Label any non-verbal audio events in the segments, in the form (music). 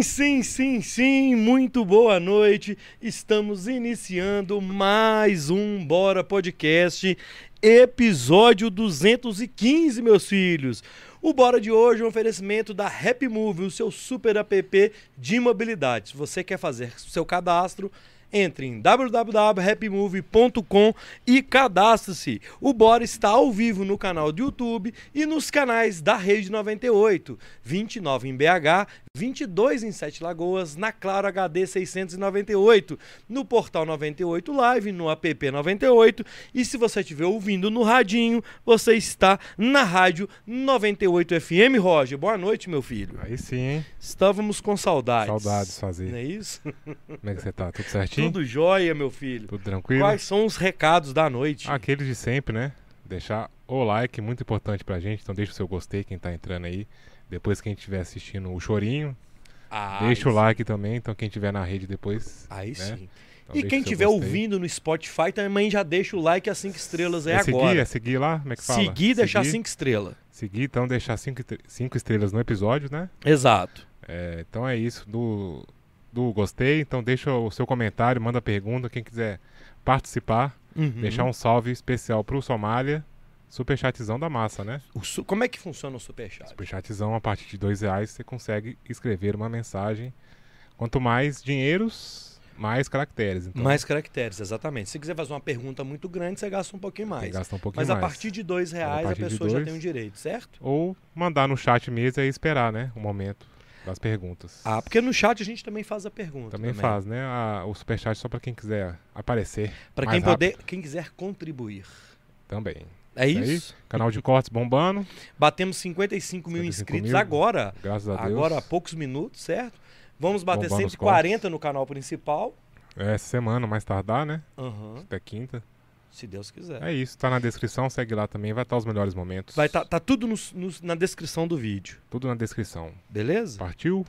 Sim, sim, sim, sim, muito boa noite. Estamos iniciando mais um Bora Podcast, episódio 215, meus filhos. O Bora de hoje é um oferecimento da Happy Move, o seu super app de mobilidade. Se você quer fazer seu cadastro, entre em www.happymove.com e cadastre-se. O Bora está ao vivo no canal do YouTube e nos canais da Rede 98, 29 em BH, 22 em Sete Lagoas, na Claro HD 698, no Portal 98 Live, no app 98 e se você estiver ouvindo no radinho, você está na rádio 98 FM. Roger, boa noite, meu filho. Aí sim, hein? Estávamos com saudades. Saudades fazer. Não é isso? Como é que você tá? Tudo (laughs) certinho? Tudo jóia, meu filho. Tudo tranquilo? Quais são os recados da noite? Aqueles de sempre, né? Deixar o like, muito importante pra gente. Então deixa o seu gostei, quem tá entrando aí. Depois quem estiver assistindo o chorinho, Ah, deixa o like também. Então quem estiver na rede depois. Aí né? sim. Então e quem o estiver ouvindo no Spotify também já deixa o like a 5 estrelas aí é seguir, agora. é seguir lá? Como é que fala? Seguir e deixar Seguir. 5 estrelas. Seguir, então deixar 5 cinco estrelas no episódio, né? Exato. É, então é isso. Do, do gostei. Então deixa o seu comentário, manda pergunta. Quem quiser participar, Uhum. deixar um salve especial pro Somália. Superchatzão da massa, né? Su- Como é que funciona o Superchat? Superchatzão, a partir de dois reais, você consegue escrever uma mensagem. Quanto mais dinheiros, mais caracteres. Então, Mais caracteres, exatamente. Se quiser fazer uma pergunta muito grande, você gasta um pouquinho mais. que gastar um pouquinho Mas a mais. partir de dois reais a, de pessoa já dois. tem o direito, certo? Ou mandar no chat mesmo e esperar, né? O momento das perguntas. Ah, porque no chat a gente também faz a pergunta. Também faz, né? A- o superchat só para quem quiser aparecer. Para quem, poder, quem quiser contribuir. Também. É Isso aí. isso? Canal de cortes bombando, Batemos 55 mil 55 inscritos mil. agora. graças a Deus. Agora há poucos minutos, certo? Vamos bater Bombando os 140 no canal principal. É, semana, mais tardar, né? Aham, Até quinta. se Deus quiser. É isso, tá na descrição, segue lá também, vai estar os melhores momentos. Vai tá, tá tudo nos- nos- na descrição do vídeo, Tudo na descrição. beleza? Partiu?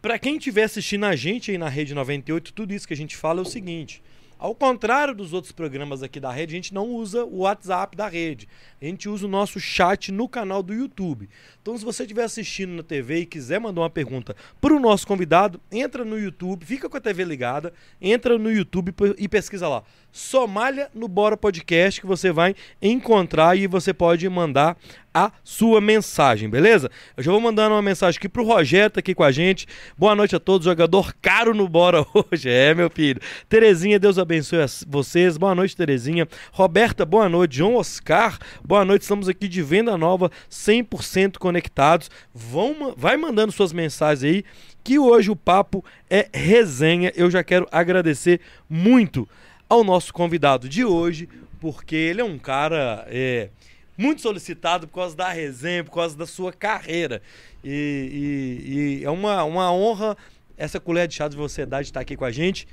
Pra quem estiver assistindo a gente aí na Rede 98, tudo isso que a gente fala é o seguinte. Ao contrário dos outros programas aqui da rede, a gente não usa o WhatsApp da rede. A gente usa o nosso chat no canal do YouTube. Então, se você estiver assistindo na TV e quiser mandar uma pergunta para o nosso convidado, entra no YouTube, fica com a TV ligada, entra no YouTube e pesquisa lá. Somália no Bora Podcast, que você vai encontrar e você pode mandar a sua mensagem, beleza? Eu já vou mandando uma mensagem aqui pro Rogério, tá aqui com a gente. Boa noite a todos, jogador caro no Bora (laughs) hoje. É, meu filho. Terezinha, Deus abençoe vocês. Boa noite, Terezinha. Roberta, boa noite. João Oscar, boa noite. Estamos aqui de Venda Nova, 100% conectados. Vão, vai mandando suas mensagens aí, que hoje o papo é resenha. Eu já quero agradecer muito ao nosso convidado de hoje, porque ele é um cara é, muito solicitado por causa da resenha, por causa da sua carreira. E, e- e é uma, uma honra essa colher de chá de você dar de estar aqui com a gente.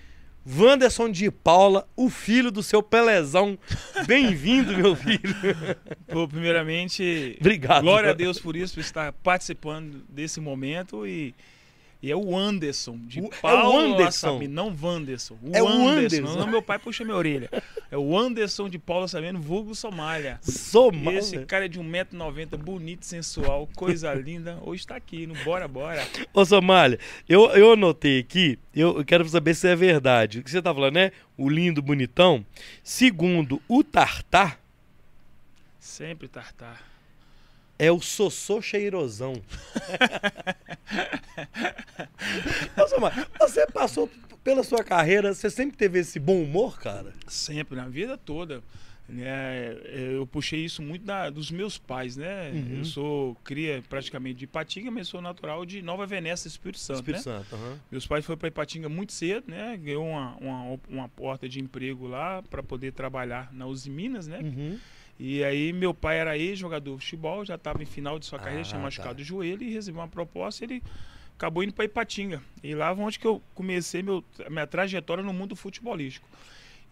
Wanderson de Paula, o filho do seu Pelezão. (laughs) Bem-vindo, meu filho. Pô, primeiramente, Obrigado. glória a Deus por isso, por estar participando desse momento e, e é o Anderson, de O- é o Paulo Anderson. Não Wanderson. O É o Anderson. Anderson. Não, meu pai puxa minha orelha. É o Anderson de Paulo Sabino, vulgo Somália. Mal. esse cara é de 1,90m, bonito, sensual, coisa (laughs) linda. Hoje tá aqui, no Bora Bora. Ô, Somália, eu, eu anotei aqui, eu, eu quero saber se é verdade. O que você tá falando, né? O lindo, bonitão. Segundo o Tartar, Sempre tartar. É o Sossô Cheirosão. (laughs) Somália, você passou pela sua carreira, você sempre teve esse bom humor, cara? Sempre, na vida toda. né? eu puxei isso muito da- dos meus pais, né? Uhum. Eu sou cria praticamente de Ipatinga, mas sou natural de Nova Venécia, Espírito Santo, Espírito né? Santo, aham. Meus pais foram para Ipatinga muito cedo, né? Ganhou uma, uma, uma porta de emprego lá para poder trabalhar na Uzi Minas, né? Uhum. E aí meu pai era ex-jogador de futebol, já estava em final de sua carreira, Ah, tinha tá. machucado o joelho e recebeu uma proposta, ele acabou indo para Ipatinga. E lá foi onde que eu comecei meu, a minha trajetória no mundo futebolístico.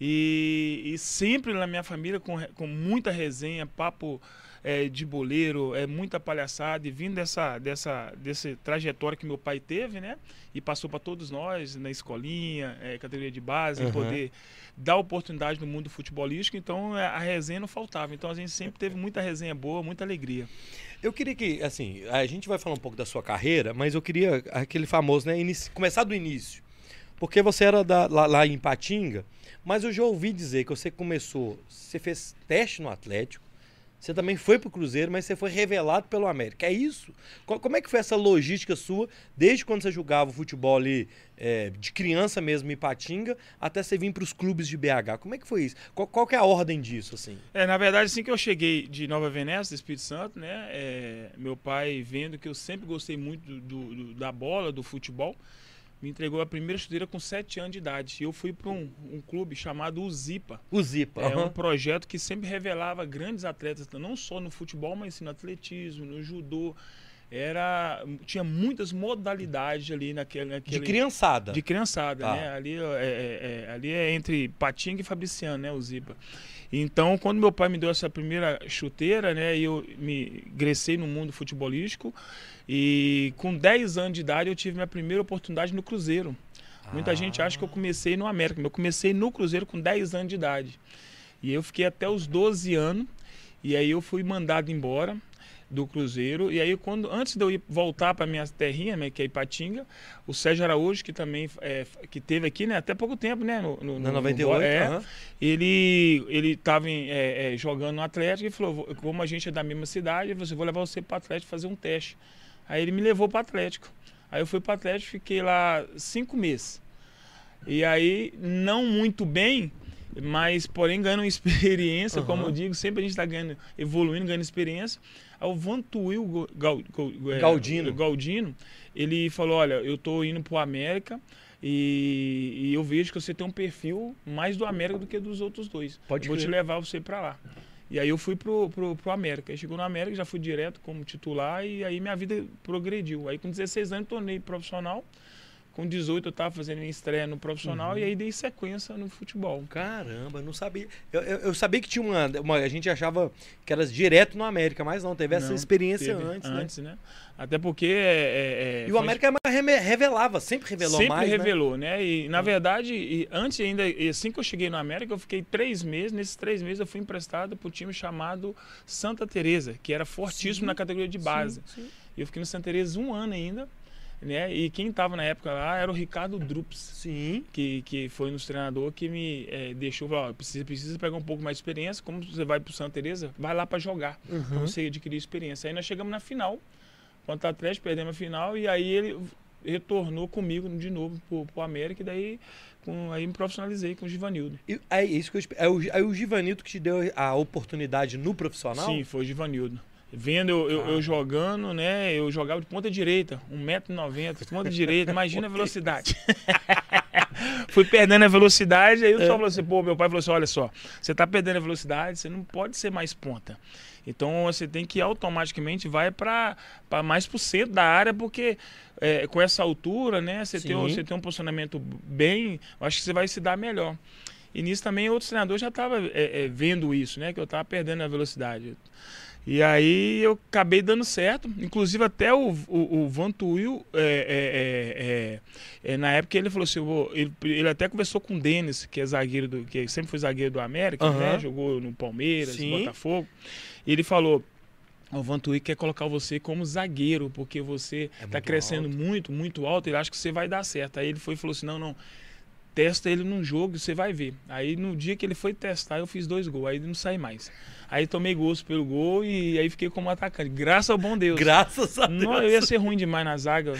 E, e sempre na minha família com, com muita resenha, papo é, de boleiro, é muita palhaçada. E vindo dessa, dessa, dessa trajetória que meu pai teve, né? E passou para todos nós, na escolinha, é, categoria de base, Uhum. poder dar oportunidade no mundo futebolístico. Então é, a resenha não faltava. Então a gente sempre teve muita resenha boa, muita alegria. Eu queria que, assim, a gente vai falar um pouco da sua carreira, mas eu queria aquele famoso, né? inici- começar do início. Porque você era da- lá, lá em Patinga, mas eu já ouvi dizer que você começou, você fez teste no Atlético, você também foi pro Cruzeiro, mas você foi revelado pelo América. É isso? Co- Como é que foi essa logística sua, desde quando você jogava futebol ali, é, de criança mesmo em Patinga, até você vir pros clubes de BH? Como é que foi isso? Qual, qual é a ordem disso, assim? É, na verdade, assim que eu cheguei de Nova Venécia, do Espírito Santo, né? é, meu pai, vendo que eu sempre gostei muito do- do- da bola, do futebol, me entregou a primeira chuteira com 7 anos de idade. E eu fui para um, um clube chamado Uzipa. O Zipa. É aham. um projeto que sempre revelava grandes atletas, não só no futebol, mas no atletismo, no judô. Era, tinha muitas modalidades ali naquele, De naquele criançada. de criançada, Tá. né? Ali é, é- é- ali é entre Patinga e Fabriciano, né? O Zipa. Então, quando meu pai me deu essa primeira chuteira, né? Eu me ingressei no mundo futebolístico e com 10 anos de idade eu tive minha primeira oportunidade no Cruzeiro. Muita Ah. gente acha que eu comecei no América, mas eu comecei no Cruzeiro com 10 anos de idade. E eu fiquei até os 12 anos e aí eu fui mandado embora do Cruzeiro. E aí, quando antes de eu ir voltar para minha terrinha, né, que é Ipatinga, o Sérgio Araújo, que também é, que teve aqui, né, até pouco tempo, né, no, no, Na no- 98, no, é, ele ele estava jogando no Atlético e falou, "Vou- como a gente é da mesma cidade, você vou levar você para o Atlético fazer um teste. Aí ele me levou para o Atlético. Aí eu fui para o Atlético, fiquei lá cinco meses. E aí, não muito bem, mas porém ganhando (laughs) experiência, como Aham. eu digo, sempre a gente está ganhando, evoluindo, ganhando experiência. Aí o Vantuil Go- Gal- Gal- é, Galdino. Galdino, ele falou, olha, eu tô indo pro América e, e eu vejo que você tem um perfil mais do América do que dos outros dois. Pode Eu Vou te levar você para lá. E aí eu fui pro, pro, pro América. Aí chegou no América, já fui direto como titular e aí minha vida progrediu. Aí com 16 anos tornei profissional. Com 18 eu estava fazendo minha estreia no profissional Uhum. e aí dei sequência no futebol. Caramba, não sabia. Eu, eu, eu sabia que tinha uma, uma- A gente achava que era direto no América, mas não, teve essa Não, experiência Teve antes, né? antes, né? Até porque é, é, E o América reme- revelava, sempre revelou sempre mais. né? revelou, né? E na verdade, e antes ainda, e assim que eu cheguei no América, eu fiquei três meses. Nesses três meses eu fui emprestado para o time chamado Santa Teresa, que era fortíssimo Sim, na categoria de base. Sim, sim. E eu fiquei no Santa Teresa um ano ainda, né? E quem estava na época lá era o Ricardo Drups. Sim. Que, que foi nos treinador que me eh, deixou falar, ó, precisa, precisa pegar um pouco mais de experiência. Como você vai para Santa Teresa, vai lá para jogar, para Uhum. você adquirir experiência. Aí nós chegamos na final, contra o Atlético, perdemos a final e aí ele retornou comigo de novo pro, pro América e daí com, aí me profissionalizei com o Givanildo. E, é isso que eu é o, é o Givanildo que te deu a oportunidade no profissional? Sim, foi o Givanildo. Vendo eu, eu- eu jogando, né? Eu jogava de ponta direita, 1,90m, ponta direita, imagina a (laughs) velocidade. (laughs) Fui perdendo a velocidade, aí o pessoal falou assim, pô, meu pai falou assim, olha só, você tá perdendo a velocidade, você não pode ser mais ponta. Então você tem que automaticamente vai para mais pro centro da área, porque é, com essa altura, né, você tem, um- você tem um posicionamento bem, eu acho que você vai se dar melhor. E nisso também outros treinadores já estavam vendo isso, né? Que eu estava perdendo a velocidade. E aí eu acabei dando certo. Inclusive até o, o, o Vantuil, é, é, é, é, na época ele falou assim, ele, ele até conversou com o Denis, que é zagueiro do, que sempre foi zagueiro do América, Aham. né? Jogou no Palmeiras, Sim. Botafogo. E ele falou, o Vantuil quer colocar você como zagueiro, porque você É está muito crescendo alto. muito, muito alto, ele acha que você vai dar certo. Aí ele foi e falou assim, não, não, testa ele num jogo e você vai ver. Aí no dia que ele foi testar, eu fiz dois gols, aí não saí mais. Aí tomei gosto pelo gol e aí fiquei como atacante. Graças ao bom Deus. Graças a Deus. Não, eu ia ser ruim demais na zaga.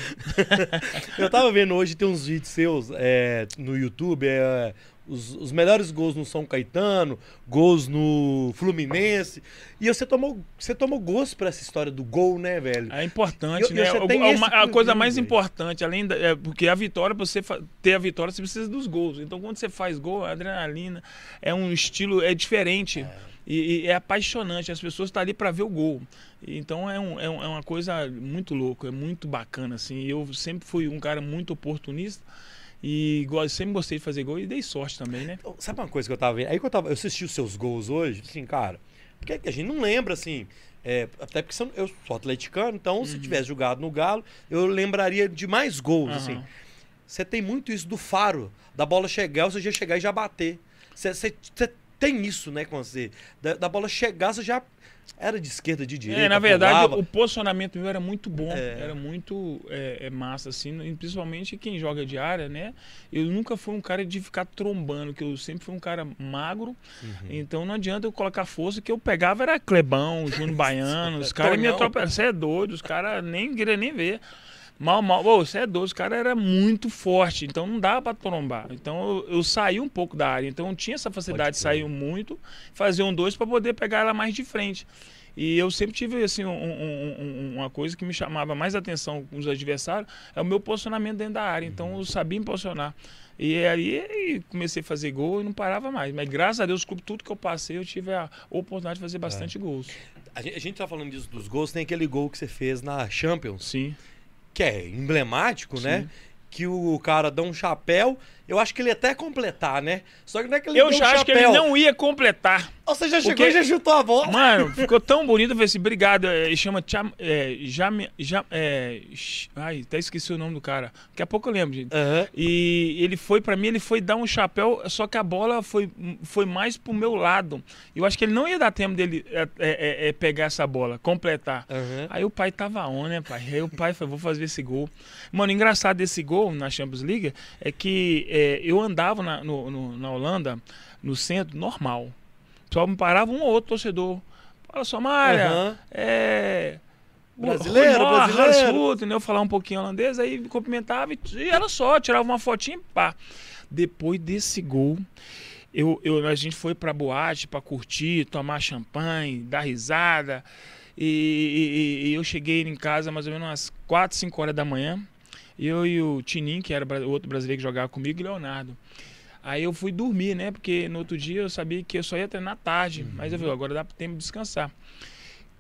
(laughs) Eu tava vendo hoje, tem uns vídeos seus é, no YouTube, é, os, os melhores gols no São Caetano, gols no Fluminense. E você tomou, você tomou gosto pra essa história do gol, né, velho? É importante, né? esse uma- a coisa mais velho. importante, além da. é, porque a vitória, pra você ter a vitória, você precisa dos gols. Então, quando você faz gol, a adrenalina é um estilo, é diferente. E, e é apaixonante, as pessoas estão ali para ver o gol. Então é, um- é um- é uma coisa muito louca, é muito bacana. Assim. Eu sempre fui um cara muito oportunista e sempre gostei de fazer gol e dei sorte também, né? Então, Sabe uma coisa que eu tava vendo? Aí que eu tava. Eu assisti os seus gols hoje, assim, cara. Porque a gente não lembra, assim. É, até porque você- eu sou atleticano, então se tivesse jogado no Galo, eu lembraria de mais gols, Aham. assim. Você tem muito isso do faro, da bola chegar, você já chegar e já bater. Você tem isso, né, com você. Da, da bola chegar, você já era de esquerda, de direita. É, na verdade, pulava. o posicionamento meu era muito bom, É. era muito é, é, massa, assim, principalmente quem joga de área, né? Eu nunca fui um cara de ficar trombando, que eu sempre fui um cara magro, Uhum. então não adianta eu colocar força, que eu pegava era Clebão, Júnior (laughs) Baiano, os caras me Tonhão. atropelaram, você é doido, os caras nem queriam nem ver. Mal, mal, você é doido, os caras era muito forte, então não dava pra trombar. Então eu, eu saí um pouco da área, então eu tinha essa facilidade de sair muito, fazer um dois para poder pegar ela mais de frente. E eu sempre tive assim um- um- um- uma coisa que me chamava mais atenção com os adversários, é o meu posicionamento dentro da área. Então eu sabia me posicionar. E aí comecei a fazer gol e não parava mais. Mas graças a Deus, clube, tudo que eu passei, eu tive a oportunidade de fazer bastante gols. A gente, a gente tá falando disso dos gols, tem aquele gol que você fez na Champions, Sim. Que é emblemático, né? Sim. Que o cara dá um chapéu. Eu acho que ele ia até completar, né? Só que não é que ele Eu já um acho que ele não ia completar. Você já chegou Porque- e já chutou a bola. Mano, (laughs) ficou tão bonito. Eu falei assim, obrigado. É, Ele chama Cham, é, Jam, Jam, é, ai, até esqueci o nome do cara. Daqui a pouco eu lembro, gente. Aham. E ele foi, pra mim, ele foi dar um chapéu, só que a bola foi, foi mais pro meu lado. Eu acho que ele não ia dar tempo dele é, é, é, é, pegar essa bola, completar. Aham. Aí o pai tava on, né, pai? Aí o pai falou, vou fazer esse gol. Mano, engraçado desse gol na Champions League é que é, eu andava na, no- no- na Holanda, no centro, normal. Só me parava um ou outro torcedor. Fala, Somália, Aham. é... Brasileiro, Rui Mor, brasileiro. Rutten, né? Eu falava um pouquinho holandês, aí me cumprimentava e, e era só, tirava uma fotinha e pá. Depois desse gol, eu, eu, a gente foi pra boate pra curtir, tomar champanhe, dar risada. E, e- e eu cheguei em casa mais ou menos umas 4, 5 horas da manhã. Eu e o Tininho, que era o outro brasileiro que jogava comigo, e Leonardo. Aí eu fui dormir, né? Porque no outro dia eu sabia que eu só ia treinar tarde. Mas eu falei, agora dá tempo de descansar.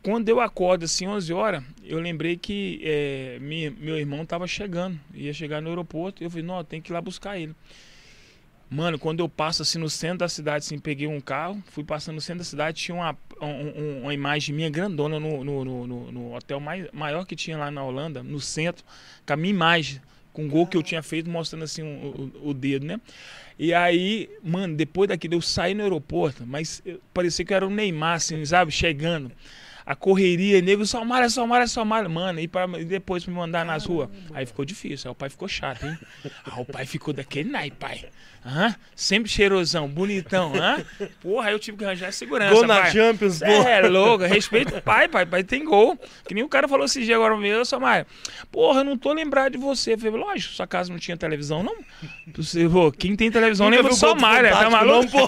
Quando eu acordo assim, 11 horas, eu lembrei que eh, mi- meu irmão estava chegando. Ia chegar no aeroporto. Eu falei, não, tem que ir lá buscar ele. Mano, quando eu passo assim no centro da cidade, assim, peguei um carro, fui passando no centro da cidade, tinha uma, um- um- uma imagem minha grandona no, no, no- no- hotel mais, maior que tinha lá na Holanda, no centro, com a minha imagem, com o gol que eu tinha feito, mostrando assim o, o- dedo, né? E aí, mano, depois daquilo eu saí no aeroporto, mas parecia que era o Neymar, assim, sabe? Chegando. A correria, nego, Somália, Somália, Somália. Mano, e, pra, e depois me mandar nas ruas. Aí ficou difícil, aí o pai ficou chato, hein? Aí o pai ficou daquele naipe, pai. Hã? Sempre cheirosão, bonitão, hã? Porra, aí eu tive que arranjar segurança, Gol na pai. Champions, Cê gol. É louco, respeita o pai, pai, pai tem gol. Que nem o cara falou esse dia agora mesmo, Somália. Porra, eu não tô lembrado de você. Eu falei, lógico, sua casa não tinha televisão, não? Você, pô, quem tem televisão Nunca lembra do tá maluco? Não, pô.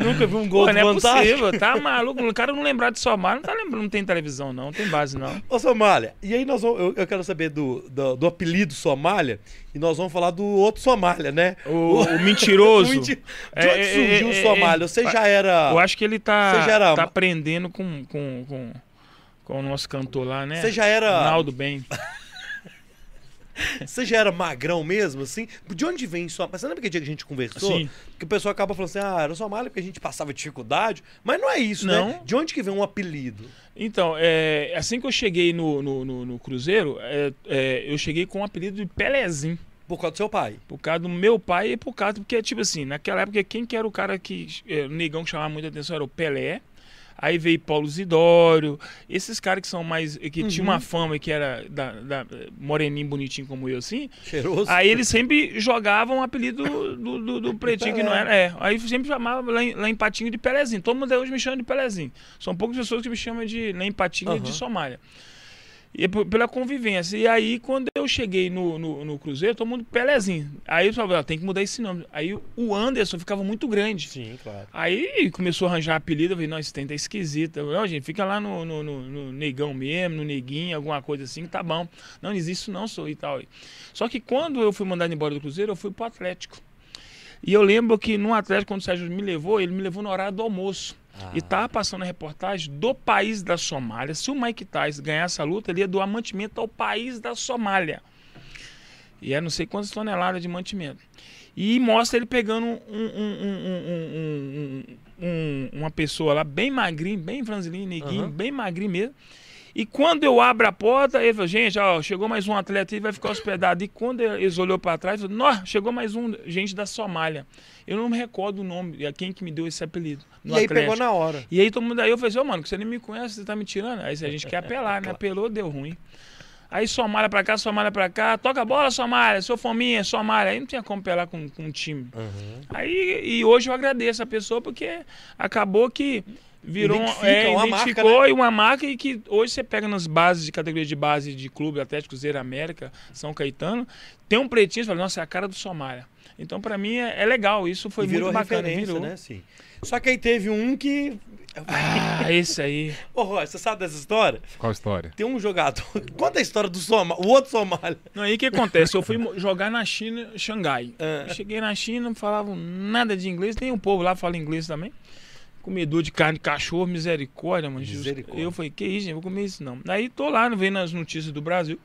(laughs) Nunca vi um gol Pô, do não é possível, tá maluco? O cara não lembrar de Somália, não tá lembrando, não tem televisão, não, não tem base, não. Ô, Somália, e aí nós vamos, eu, eu quero saber do, do, do apelido Somália, e nós vamos falar do outro Somália, né? O, o mentiroso. (laughs) Menti- De É, onde é, surgiu é, o é, Somália? é, Você já era. Eu acho que ele tá, Você já era- tá aprendendo com, com, com, com o nosso cantor lá, né? Você já era. Naldo Bem. (laughs) Você já era magrão mesmo, assim? De onde vem Somália? Você lembra que dia que a gente conversou? Sim. Que o pessoal acaba falando assim, ah, era Somália porque a gente passava dificuldade. Mas não é isso, né? Não. De onde que vem um apelido? Então, é, assim que eu cheguei no, no, no- no Cruzeiro, é, é, eu cheguei com o apelido de Pelezinho. Por causa do seu pai. Por causa do meu pai e por causa, porque, tipo assim, naquela época, quem que era o cara que. é, o negão que chamava muita atenção era o Pelé. Aí veio Paulo Zidório, esses caras que são mais. que tinham Uhum. uma fama e que era da, da- moreninho, bonitinho como eu, assim. Cheiroso. Aí eles sempre jogavam o apelido do, do, do pretinho que não era. É, aí sempre chamava lá em, lá em Patinho de Pelezinho. Todo mundo hoje me chama de Pelezinho. São poucas pessoas que me chamam de lá em Patinho Aham. de Somália. E pela convivência. E aí, quando eu cheguei no, no, no Cruzeiro, todo mundo Pelezinho. Aí eu falei, ó, tem que mudar esse nome. Aí o Anderson ficava muito grande. Sim, claro. Aí começou a arranjar apelido, eu falei, não, esse tem tá falei, Não, gente, fica lá no, no, no- no negão mesmo, no neguinho, alguma coisa assim, tá bom. Não, não existe isso não, sou e tal. Só que quando eu fui mandado embora do Cruzeiro, eu fui pro Atlético. E eu lembro que no Atlético, quando o Sérgio me levou, ele me levou no horário do almoço. Ah. E tava passando a reportagem do país da Somália. Se o Mike Tyson ganhasse a luta, ele ia doar mantimento ao país da Somália. E é não sei quantas toneladas de mantimento. E mostra ele pegando um, um, um, uma pessoa lá, bem magrinho, bem franzilinho, neguinho, uhum. bem magrinho mesmo. E quando eu abro a porta, ele falou, gente, ó, chegou mais um atleta e vai ficar hospedado. E quando eles olhou para trás, falou, chegou mais um, gente da Somália. Eu não me recordo o nome, a quem que me deu esse apelido. e aí pegou na hora. E aí todo mundo, aí eu falei, ô, oh, mano, você nem me conhece, você tá me tirando. Aí a gente quer apelar, né? (laughs) Apelou, deu ruim. Aí Somália pra cá, Somália pra cá, toca a bola, Somália, sou fominha, Somália. Aí não tinha como pelar com, com um time. Uhum. Aí, e hoje eu agradeço a pessoa porque acabou que virou Identifica, é, uma identificou marca, né? uma marca e que hoje você pega nas bases de categoria de base de clube Atlético Zero América, São Caetano, tem um pretinho, você fala, nossa, é a cara do Somália. Então, para mim, é, é, legal. Isso foi e muito bacana. Virou. né? Sim. Só que aí teve um que ah, esse aí. (laughs) Ô, Roy, você sabe dessa história? Qual história? Tem um jogador. (laughs) Conta a história do Somália, o outro Somália. Não, aí o que acontece? Eu fui (laughs) jogar na China, Xangai. É. Cheguei na China, não falavam nada de inglês, nem o povo lá fala inglês também. Comedor de carne de cachorro, misericórdia, mano. Misericórdia. Eu falei, que isso, gente? Vou comer isso não. Aí tô lá, vendo as notícias do Brasil.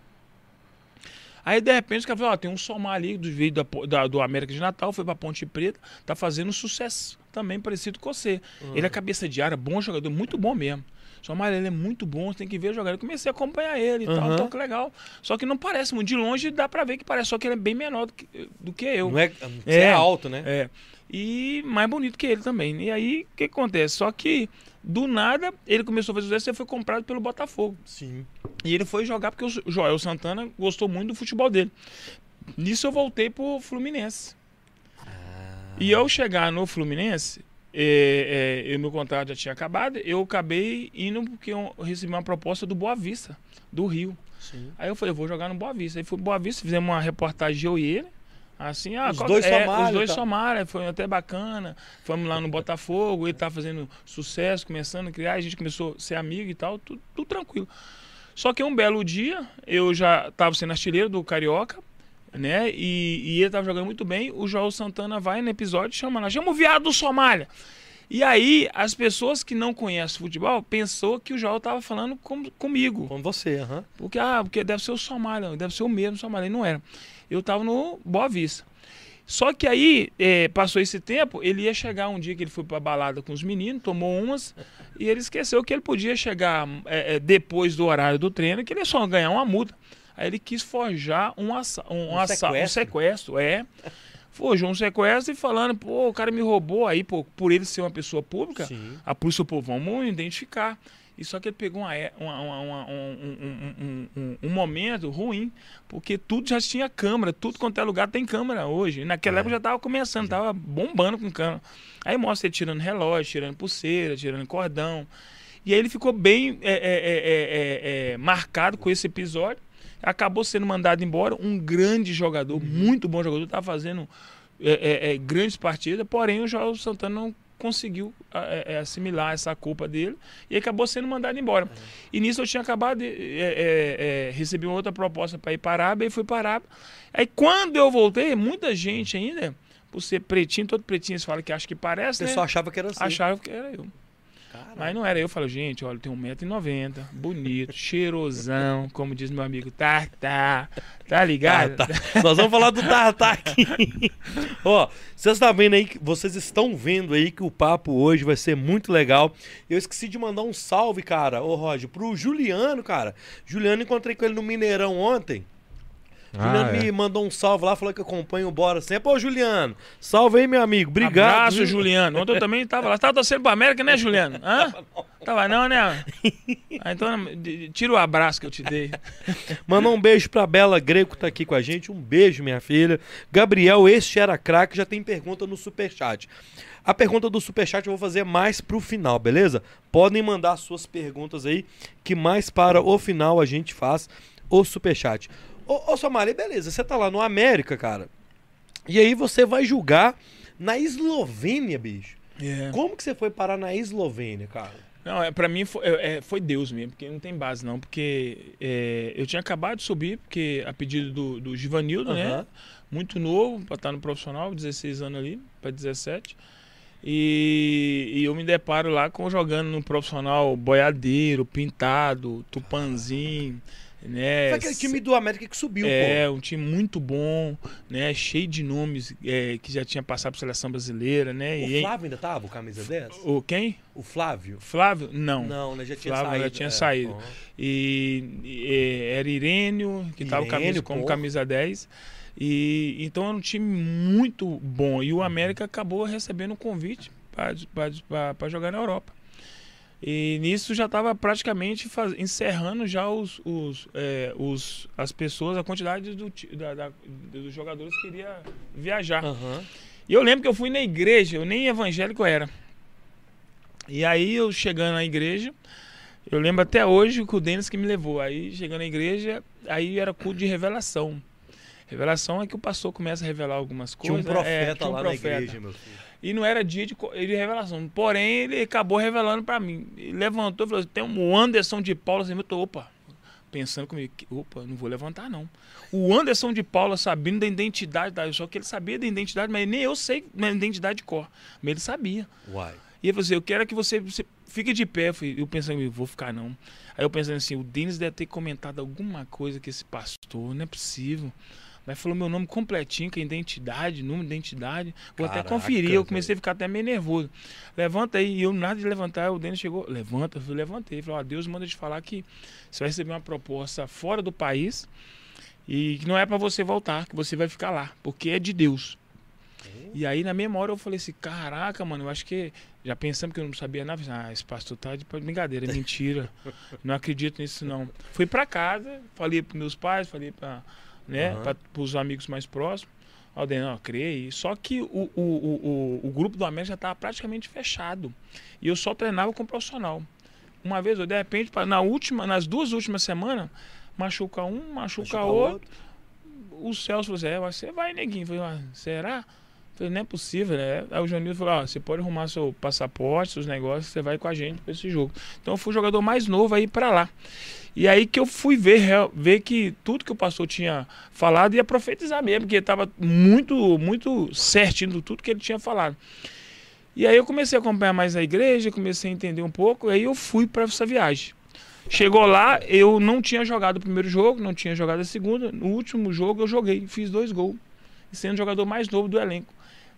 Aí, de repente, o cara falou, ó, tem um somali do da, da, do América de Natal, foi pra Ponte Preta, tá fazendo sucesso também parecido com você. Uhum. Ele é cabeça de área, bom jogador, muito bom mesmo. Somali, ele é muito bom, você tem que ver jogar. Eu comecei a acompanhar ele e uhum. tal, então que legal. Só que não parece muito. De longe dá pra ver que parece, só que ele é bem menor do que, do que eu. Não é, é, é alto, né? É. E mais bonito que ele também. E aí, o que acontece? Só que, do nada, ele começou a fazer sucesso e foi comprado pelo Botafogo. Sim. E ele foi jogar porque o Joel Santana gostou muito do futebol dele. Nisso eu voltei pro Fluminense. Ah. E ao chegar no Fluminense, é, é, meu contrato já tinha acabado, eu acabei indo porque eu recebi uma proposta do Boa Vista, do Rio. Sim. Aí eu falei, eu vou jogar no Boa Vista. Aí fui Boa Vista, fizemos uma reportagem eu e ele. Assim, ah, os qual, dois é, somaram. Os dois tá. somaram, foi até bacana. Fomos lá no Botafogo, ele tá fazendo sucesso, começando a criar, a gente começou a ser amigo e tal, tudo, tudo tranquilo. Só que um belo dia, eu já estava sendo artilheiro do Carioca, né? E, e ele estava jogando muito bem. O João Santana vai no episódio e chama nós, chama o viado do Somália. E aí, as pessoas que não conhecem futebol pensou que o João estava falando com, comigo. Com você, aham. Uhum. Porque, ah, porque deve ser o Somália, deve ser o mesmo Somália. E não era. Eu estava no Boa Vista. Só que aí, é, passou esse tempo, ele ia chegar um dia que ele foi pra balada com os meninos, tomou umas, e ele esqueceu que ele podia chegar é, é, depois do horário do treino, que ele ia só ganhar uma multa. Aí ele quis forjar um, assa um, um, sequestro. um sequestro, é. Forjou um sequestro e falando, pô, o cara me roubou aí, pô, por ele ser uma pessoa pública, Sim. a polícia, pô, vamos identificar. E só que ele pegou uma, uma, uma, um, um, um, momento ruim, porque tudo já tinha câmera, tudo quanto é lugar tem câmera hoje. E naquela é. época já estava começando, estava bombando com câmera. Aí mostra ele tirando relógio, tirando pulseira, tirando cordão. E aí ele ficou bem é, é, é, marcado com esse episódio. Acabou sendo mandado embora. Um grande jogador, uhum. muito bom jogador, estava fazendo grandes partidas, porém o João Santana não conseguiu é, é, assimilar essa culpa dele e acabou sendo mandado embora. Uhum. E nisso eu tinha acabado de é, é, é receber outra proposta para ir para a Arábia e fui para a Arábia. Aí quando eu voltei, muita gente ainda, por ser pretinho, todo pretinho se fala que acha que parece, O pessoal né? achava que era assim. Achava que era eu. Mas não era eu, eu falo, gente, olha, tem 1,90m, bonito, (laughs) cheirosão, como diz meu amigo, tá, tá, ligado? Nós vamos falar do Tartar aqui. (laughs) Ó, vocês estão tá vendo aí, vocês estão vendo aí que o papo hoje vai ser muito legal. Eu esqueci de mandar um salve, cara, ô Roger, pro Juliano, cara. Juliano, encontrei com ele no Mineirão ontem. Ah, Juliano é. me mandou um salve lá, falou que acompanha o Bora sempre. Ô, Juliano, salve aí, meu amigo. Obrigado. Abraço, Juliano. Ontem eu também tava lá. Você tava torcendo pro América, né, Juliano? Hã? Tava não, né? Ah, então, tira o abraço que eu te dei. (laughs) Mandou um beijo pra Bela Greco que tá aqui com a gente. Um beijo, minha filha. Gabriel, este era craque. Já tem pergunta no superchat. A pergunta do superchat eu vou fazer mais pro final, beleza? Podem mandar suas perguntas aí, que mais para o final a gente faz o superchat. Ô, ô Somali, beleza, você tá lá no América, cara. E aí você vai julgar na Eslovênia, bicho. Yeah. É. Como que você foi parar na Eslovênia, cara? Não, é, pra mim foi, é, é, foi Deus mesmo, porque não tem base não. Porque é, eu tinha acabado de subir, porque a pedido do, do Givanildo, uhum. né? Muito novo, pra estar no profissional, 16 anos ali, pra 17. E, e, eu me deparo lá com jogando no profissional boiadeiro, pintado, tupanzinho Né? Foi aquele time do América que subiu, É, pô. um time muito bom, né? Cheio de nomes é, que já tinha passado por seleção brasileira, né? O E, Flávio ainda tava, o camisa 10? o quem? O Flávio? Flávio? Não. Não, né? Já tinha Flávio já saído. tinha é. saído. Uhum. E, e era Irênio, que estava Irênio, como pô. camisa 10. E então era um time muito bom. E o América acabou recebendo um convite para jogar na Europa. E nisso já estava praticamente faz- encerrando já os, os, é, os, as pessoas, a quantidade do, da- da- dos jogadores que queria viajar. Aham. E eu lembro que eu fui na igreja, eu nem evangélico era. E aí eu chegando na igreja, eu lembro até hoje que o Denis que me levou. Aí chegando na igreja, aí era culto de revelação. Revelação é que o pastor começa a revelar algumas Tinha um coisas. profeta é, tinha um lá profeta. na igreja, meu filho. E não era dia de, de revelação. Porém, ele acabou revelando pra mim. Ele levantou e falou: tem um Anderson de Paula. Assim, eu tô, opa, pensando comigo, que- opa, não vou levantar não. O Anderson de Paula sabendo da identidade, da- só que ele sabia da identidade, mas nem eu sei da identidade de cor. Mas ele sabia. Uai. E ele falou assim, eu quero que você, você fique de pé. Eu, falei, eu pensando, eu vou ficar não. Aí eu pensando assim, o Denis deve ter comentado alguma coisa com esse pastor, não é possível. Mas falou meu nome completinho, com a identidade, número de identidade. Vou até Caraca, conferir. Eu comecei a ficar até meio nervoso. Levanta aí. E eu nada de levantar. O Denis chegou, levanta. Eu falei, levantei. Ele falou, ó, Deus manda te falar que você vai receber uma proposta fora do país e que não é para você voltar, que você vai ficar lá, porque é de Deus. E aí, na mesma hora, eu falei assim: caraca, mano, eu acho que. Já pensando que eu não sabia nada, ah, esse pastor tá de brincadeira, é mentira. (laughs) não acredito nisso, não. Fui pra casa, falei pros meus pais, falei pra, né, Aham. pra, pros amigos mais próximos. Ó, criei. Só que o, o, o, o, grupo do América já tava praticamente fechado. E eu só treinava com profissional. Uma vez, eu, de repente, na última, nas duas últimas semanas, machuca um, machuca, Machuca outro o Celso falou assim, é, você vai, neguinho. Eu falei, ah, será? Falei, não é possível, né? Aí o Janildo falou, ó, você pode arrumar seu passaporte, seus negócios, você vai com a gente pra esse jogo. Então eu fui o jogador mais novo aí pra lá. E aí que eu fui ver, ver que tudo que o pastor tinha falado ia profetizar mesmo, porque estava muito, muito certinho do tudo que ele tinha falado. E aí eu comecei a acompanhar mais a igreja, comecei a entender um pouco, aí eu fui para essa viagem. Chegou lá, eu não tinha jogado o primeiro jogo, não tinha jogado a segunda. No último jogo eu joguei, fiz dois gols, sendo o jogador mais novo do elenco.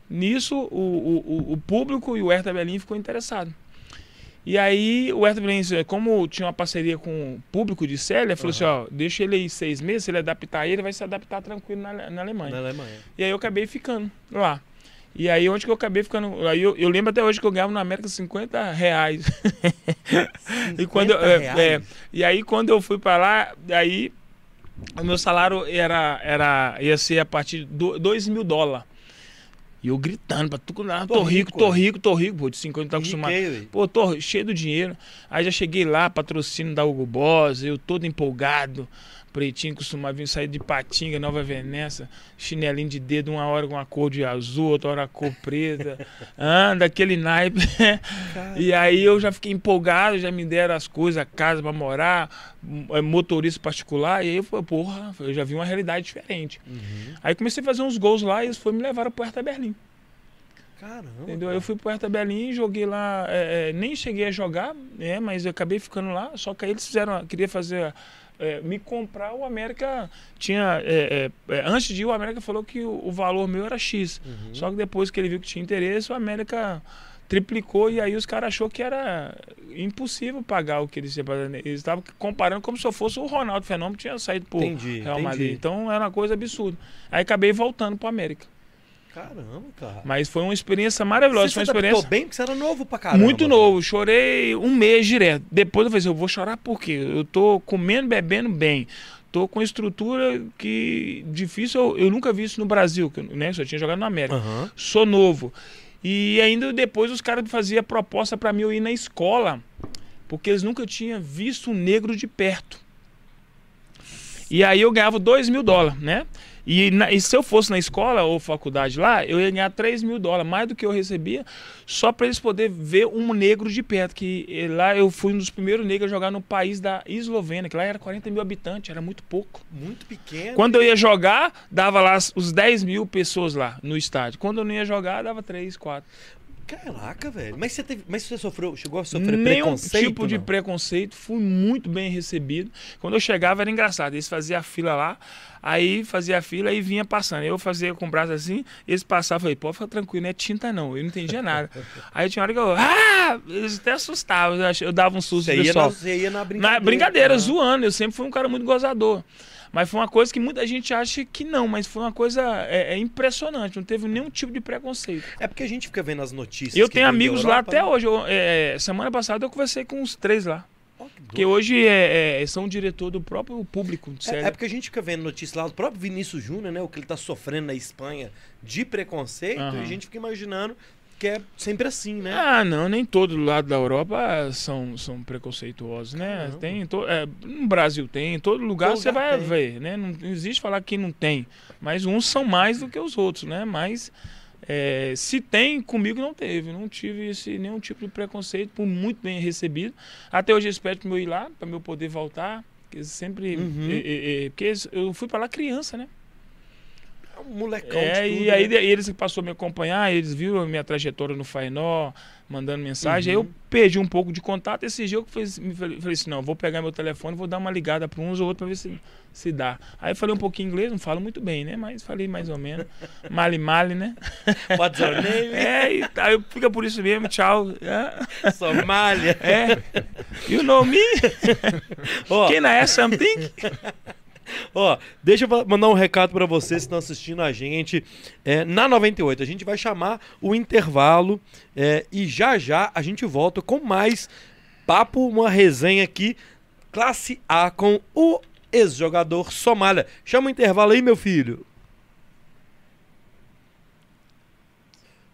Nisso, o, o, o- público e o Hertha Berlim ficou interessado. E aí, o Hertha Berlim, como tinha uma parceria com o público de Célia, falou assim: ó, deixa ele aí seis meses, se ele adaptar aí, ele vai se adaptar tranquilo na, na Alemanha. Na Alemanha. E aí eu acabei ficando lá. E aí onde que eu acabei ficando? Aí eu, eu lembro até hoje que eu ganhava na América 50 reais. (laughs) e, quando eu, 50 é, reais? é, e aí quando eu fui para lá, aí o meu salário era, era, ia ser a partir de 2 mil dólares. E eu gritando pra tudo lá, tô, Tô rico, rico, tô rico, tô rico, pô, de 50 tá acostumado. Riquei. Pô, tô cheio do dinheiro. Aí já cheguei lá, patrocínio da Hugo Boss, eu todo empolgado. Pretinho costumava vir sair de Patinga, Nova Venécia, chinelinho de dedo, uma hora com uma cor de azul, outra hora cor preta. (laughs) ah, daquele naipe. e aí eu já fiquei empolgado, já me deram as coisas, a casa pra morar, eh, motorista particular. E aí eu falei, porra, eu já vi uma realidade diferente. Uhum. Aí comecei a fazer uns gols lá e eles foram me levaram pro Hertha Berlim. Caramba. Entendeu? Eu fui pro Hertha Berlim, joguei lá, é, é, nem cheguei a jogar, né, mas eu acabei ficando lá, só que aí eles fizeram, queria fazer, é, me comprar, o América tinha, é, é, é, antes de ir o América falou que o, o valor meu era X, Uhum. só que depois que ele viu que tinha interesse, o América triplicou e aí os caras achou que era impossível pagar o que eles. Eles estavam comparando como se eu fosse o Ronaldo Fenômeno que tinha saído pro Entendi, Real Madrid. entendi. Então era uma coisa absurda. Aí acabei voltando pro América. Caramba, cara. Mas foi uma experiência maravilhosa, Você foi uma experiência bem porque você era novo pra caramba. muito novo, chorei um mês direto. Depois eu falei assim, eu vou chorar por quê? Eu tô comendo, bebendo bem. Tô com estrutura que difícil, eu, eu nunca vi isso no Brasil, né? Só tinha jogado na América. Aham. Sou novo. E ainda depois os caras faziam proposta para mim eu ir na escola, porque eles nunca tinham visto um negro de perto. E aí eu ganhava 2 mil dólares, né? E, na- e se eu fosse na escola ou faculdade lá, eu ia ganhar 3 mil dólares, mais do que eu recebia, só para eles poderem ver um negro de perto. Que eh, lá eu fui um dos primeiros negros a jogar no país da Eslovênia, que lá era 40 mil habitantes, era muito pouco. Muito pequeno. Quando eu ia jogar, dava lá os 10 mil pessoas lá no estádio. Quando eu não ia jogar, dava 3, 4. Caraca, velho. Mas você, teve, mas você sofreu, chegou a sofrer Nenhum preconceito? tipo de não? preconceito, fui muito bem recebido. Quando eu chegava era engraçado, eles faziam a fila lá, aí fazia a fila e vinha passando. Eu fazia com o braço assim, eles passavam, falei, pode ficar tranquilo, não é tinta não, eu não entendia nada. (laughs) aí tinha hora que eu, ah, eles até assustavam, eu, dava um susto Você pro ia, na, pessoal. você ia na brincadeira. Na brincadeira, né? zoando, eu sempre fui um cara muito gozador. Mas foi uma coisa que muita gente acha que não, mas foi uma coisa é, é impressionante, não teve nenhum tipo de preconceito. É porque a gente fica vendo as notícias. Eu tenho amigos lá Europa, até né? hoje. eu- é, semana passada eu conversei com uns três lá. Ó, que hoje é, é, são diretor do próprio público. É, é porque a gente fica vendo notícias lá do próprio Vinícius Júnior, né? O que ele tá sofrendo na Espanha de preconceito, Aham. e a gente fica imaginando que é sempre assim, né? Ah, não, nem todo lado da Europa são, são preconceituosos, né? Não. Tem, to, é, no Brasil tem, em todo lugar Todo você lugar vai tem. ver, né? Não, não existe falar que não tem, mas uns são mais do que os outros, né? Mas é, se tem, comigo não teve, não tive esse, nenhum tipo de preconceito, por muito bem recebido. Até hoje eu espero para eu ir lá, para eu poder voltar, porque sempre, Uhum. porque eu fui para lá criança, né? É um molecão É, tudo, e aí né? eles que passou a me acompanhar, eles viram a minha trajetória no Fainó, mandando mensagem. Uhum. Aí eu perdi um pouco de contato. Esse dia eu fiz- me falei, falei assim: não, vou pegar meu telefone vou dar uma ligada para uns ou outros para ver se, se dá. Aí eu falei um pouquinho inglês, não falo muito bem, né? Mas falei mais ou menos. (laughs) Mali mali, né? What's your name? (laughs) É, e aí fica por isso mesmo, tchau. É, Somália. É. You know me? (laughs) Ó, Can I ask something? Ó, deixa eu mandar um recado pra vocês que estão assistindo a gente é, na 98. A gente vai chamar o intervalo é, e já já a gente volta com mais papo, uma resenha aqui, classe A com o ex-jogador Somália. Chama o intervalo aí, meu filho.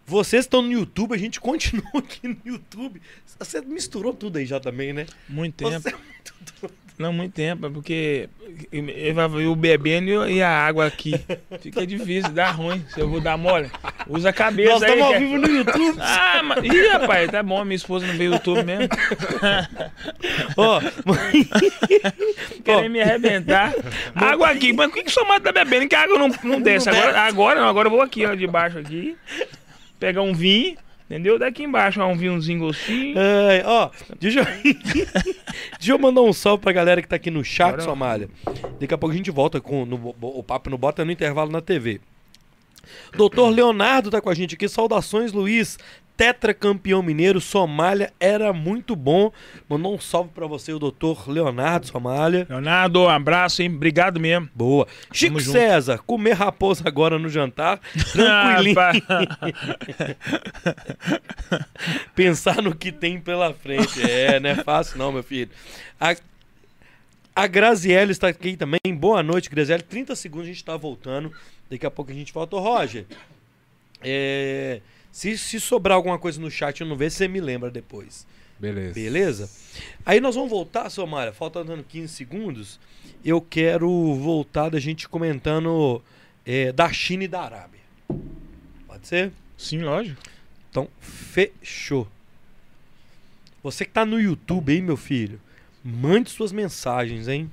Vocês estão no YouTube, a gente continua (laughs) aqui no YouTube. Você misturou tudo aí já também, né? Muito tempo. Você é muito doido. Não, muito tempo, é porque eu bebendo e a água aqui. Fica difícil, dá ruim. Se eu vou dar mole, usa a cabeça Nós aí. estamos ao que é- vivo no YouTube. Ah, mas... Ih, rapaz, tá bom, minha esposa não veio no YouTube mesmo. (laughs) Ó, (laughs) Querem me arrebentar. Água aqui, mas por que, que o Somado tá bebendo? Que a água não, não desce. Agora, agora não, agora eu vou aqui, ó, de baixo aqui. Pegar um vinho, entendeu? Daqui embaixo, ó, um vinhozinho gostinho. Ó, deixa eu... (laughs) deixa eu mandar um salve pra galera que tá aqui no chat, Bora. Somália. Daqui a pouco a gente volta com no- o papo no Bota no intervalo na TV. Doutor Leonardo tá com a gente aqui. Saudações, Luiz. Tetracampeão mineiro, Somália era muito bom. Mandou um salve pra você, o doutor Leonardo Somália. Leonardo, um abraço, hein? Obrigado mesmo. Boa. Chico junto. César, comer raposa agora no jantar. Tranquilinho. (laughs) Ah, (laughs) Pensar no que tem pela frente. É, não é fácil não, meu filho. A, a Graziele está aqui também. Boa noite, Graziele. 30 segundos a gente está voltando. Daqui a pouco a gente volta. Ô, Roger, é, se, se sobrar alguma coisa no chat eu não ver, você me lembra depois. Beleza. Beleza? Aí nós vamos voltar, Somália, faltando 15 segundos. Eu quero voltar da gente comentando é, da China e da Arábia. Pode ser? Sim, lógico. Então, fechou. Você que tá no YouTube aí, meu filho, mande suas mensagens, hein?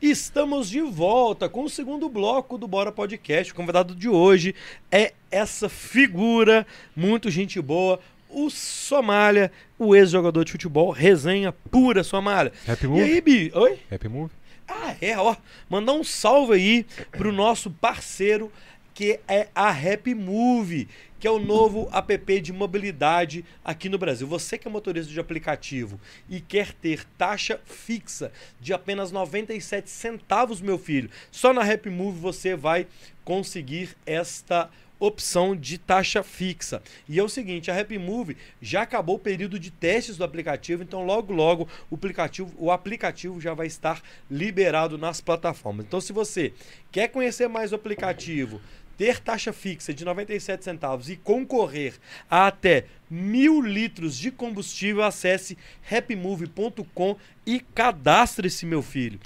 Estamos de volta com o segundo bloco do Bora Podcast. O convidado de hoje é essa figura, muito gente boa, o Somália, o ex-jogador de futebol, resenha pura Somália. Happy E Move? aí, Bi? Oi? Happy Move? Ah, é, ó. Mandar um salve aí pro nosso parceiro que é a Happy Move, que é o novo app de mobilidade aqui no Brasil. Você que é motorista de aplicativo e quer ter taxa fixa de apenas 97 centavos, meu filho, só na Happy Move você vai conseguir esta opção de taxa fixa. E é o seguinte, a Happy Move já acabou o período de testes do aplicativo, então logo logo o aplicativo, o aplicativo já vai estar liberado nas plataformas. Então se você quer conhecer mais o aplicativo, ter taxa fixa de 97 centavos e concorrer a até mil litros de combustível, acesse happymove.com e cadastre-se, meu filho.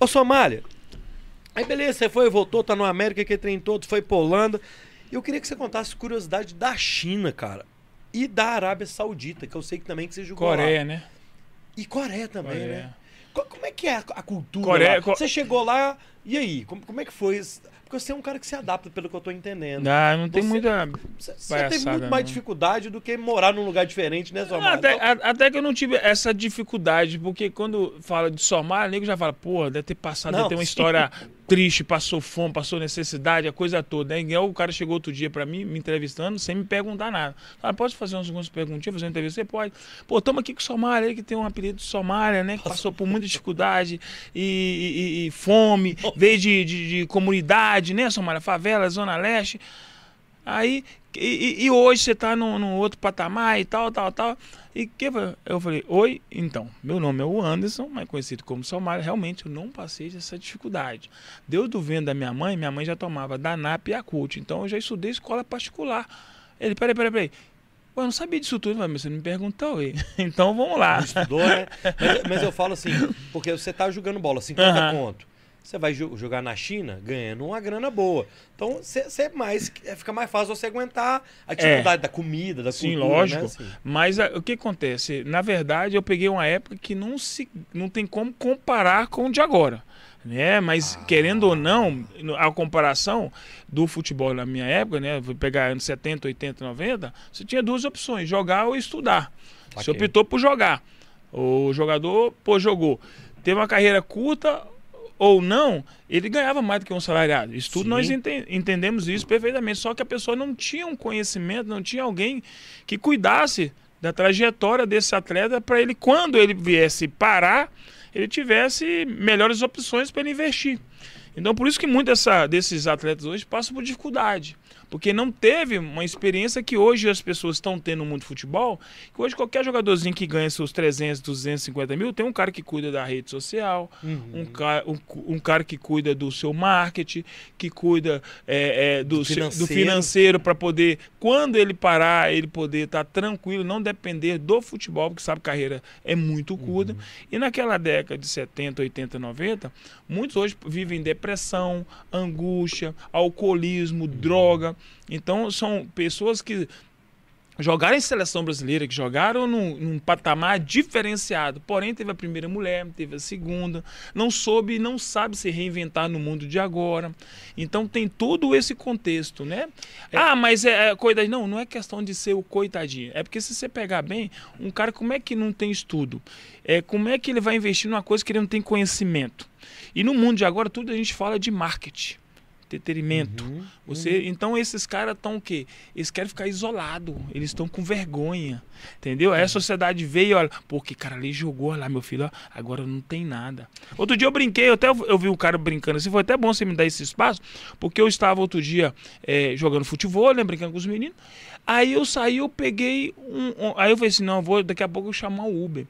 Ô Somália, aí beleza, você foi e voltou, tá no América, que trem todo, foi pra Holanda. Eu queria que você contasse curiosidade da China, cara. E da Arábia Saudita, que eu sei que também que você jogou Coreia, lá. né? E Coreia também, Coreia. né? Co- Como é que é a cultura Coreia- lá? Co- Você chegou lá, e aí? Como, como é que foi? isso? Porque você é um cara que se adapta, pelo que eu tô entendendo. Ah, não tem Você- muita. Você, teve muito não. mais dificuldade do que morar num lugar diferente, né, Somália? Até, Então, a- até que eu não tive essa dificuldade, porque quando fala de Somália, o nego já fala, pô, deve ter passado, Não, deve ter uma sim. história triste, passou fome, passou necessidade, a coisa toda. Né? Igual o cara chegou outro dia pra mim, me entrevistando, sem me perguntar nada. Fala, pode fazer umas, algumas perguntinhas, fazer uma entrevista? Você pode. Pô, tamo aqui com Somália, ele que tem um apelido de Somália, né? Que passou por muita dificuldade e, e- e- e fome, (laughs) veio de, de- de comunidade, né, Somália? Favela, Zona Leste. Aí, e, e- hoje você tá num, num outro patamar e tal, tal, tal. E que eu falei, oi, então, meu nome é o Anderson, mais conhecido como Somália. Realmente eu não passei dessa dificuldade. Deus do vento da minha mãe, minha mãe já tomava Danap e Acult. Então eu já estudei escola particular. Ele, peraí, peraí, peraí. Eu não sabia disso tudo, mas você não me perguntou, e (laughs) Então vamos lá. estudou, né? Mas, mas eu falo assim, porque você tá jogando bola, 50 Aham. conto. Você vai jo- jogar na China ganhando uma grana boa. Então, você você é mais, é, fica mais fácil você aguentar a dificuldade da comida, da É. Sim, cultura, lógico. né? Assim. Mas a- o que acontece? Na verdade, eu peguei uma época que não se não tem como comparar com o de agora. Né? Mas Ah. querendo ou não, a comparação do futebol na minha época, né? Vou pegar anos 70, 80, 90, você tinha duas opções, jogar ou estudar. Você Ok. optou por jogar. O jogador, pô, jogou. Teve uma carreira curta ou não, ele ganhava mais do que um salariado. Isso tudo Sim. nós enten- entendemos isso perfeitamente. Só que a pessoa não tinha um conhecimento, não tinha alguém que cuidasse da trajetória desse atleta para ele, quando ele viesse parar, ele tivesse melhores opções para ele investir. Então, por isso que muitos desses atletas hoje passam por dificuldade. Porque não teve uma experiência que hoje as pessoas estão tendo no mundo do futebol. Que hoje qualquer jogadorzinho que ganha seus 300, 250 mil, tem um cara que cuida da rede social, Uhum. um, ca um, um cara que cuida do seu marketing, que cuida é, é, do, Do financeiro. financeiro para poder, quando ele parar, ele poder estar tranquilo, não depender do futebol, porque sabe que a carreira é muito curta. E naquela década de 70, 80, 90, muitos hoje vivem depressão, angústia, alcoolismo, droga. Então são pessoas que jogaram em seleção brasileira, que jogaram num, num patamar diferenciado. Porém, teve a primeira mulher, teve a segunda, não soube não sabe se reinventar no mundo de agora. Então tem todo esse contexto, né? Ah, mas é, é coitadinho. Não, não é questão de ser o coitadinho. É porque se você pegar bem, um cara, como é que não tem estudo? É, como é que ele vai investir numa coisa que ele não tem conhecimento? E no mundo de agora, tudo a gente fala de marketing. Entretenimento. Uhum. Você, então esses caras estão o quê? Eles querem ficar isolados, eles estão com vergonha, entendeu? Aí a sociedade veio, olha, pô, que cara ali jogou lá, meu filho, ó, agora não tem nada. Outro dia eu brinquei, eu até eu vi o cara brincando assim, foi até bom você me dar esse espaço, porque eu estava outro dia eh, jogando futebol, né, brincando com os meninos. Aí eu saí, eu peguei um, um- aí eu falei assim, não, eu vou daqui a pouco eu chamar o Uber.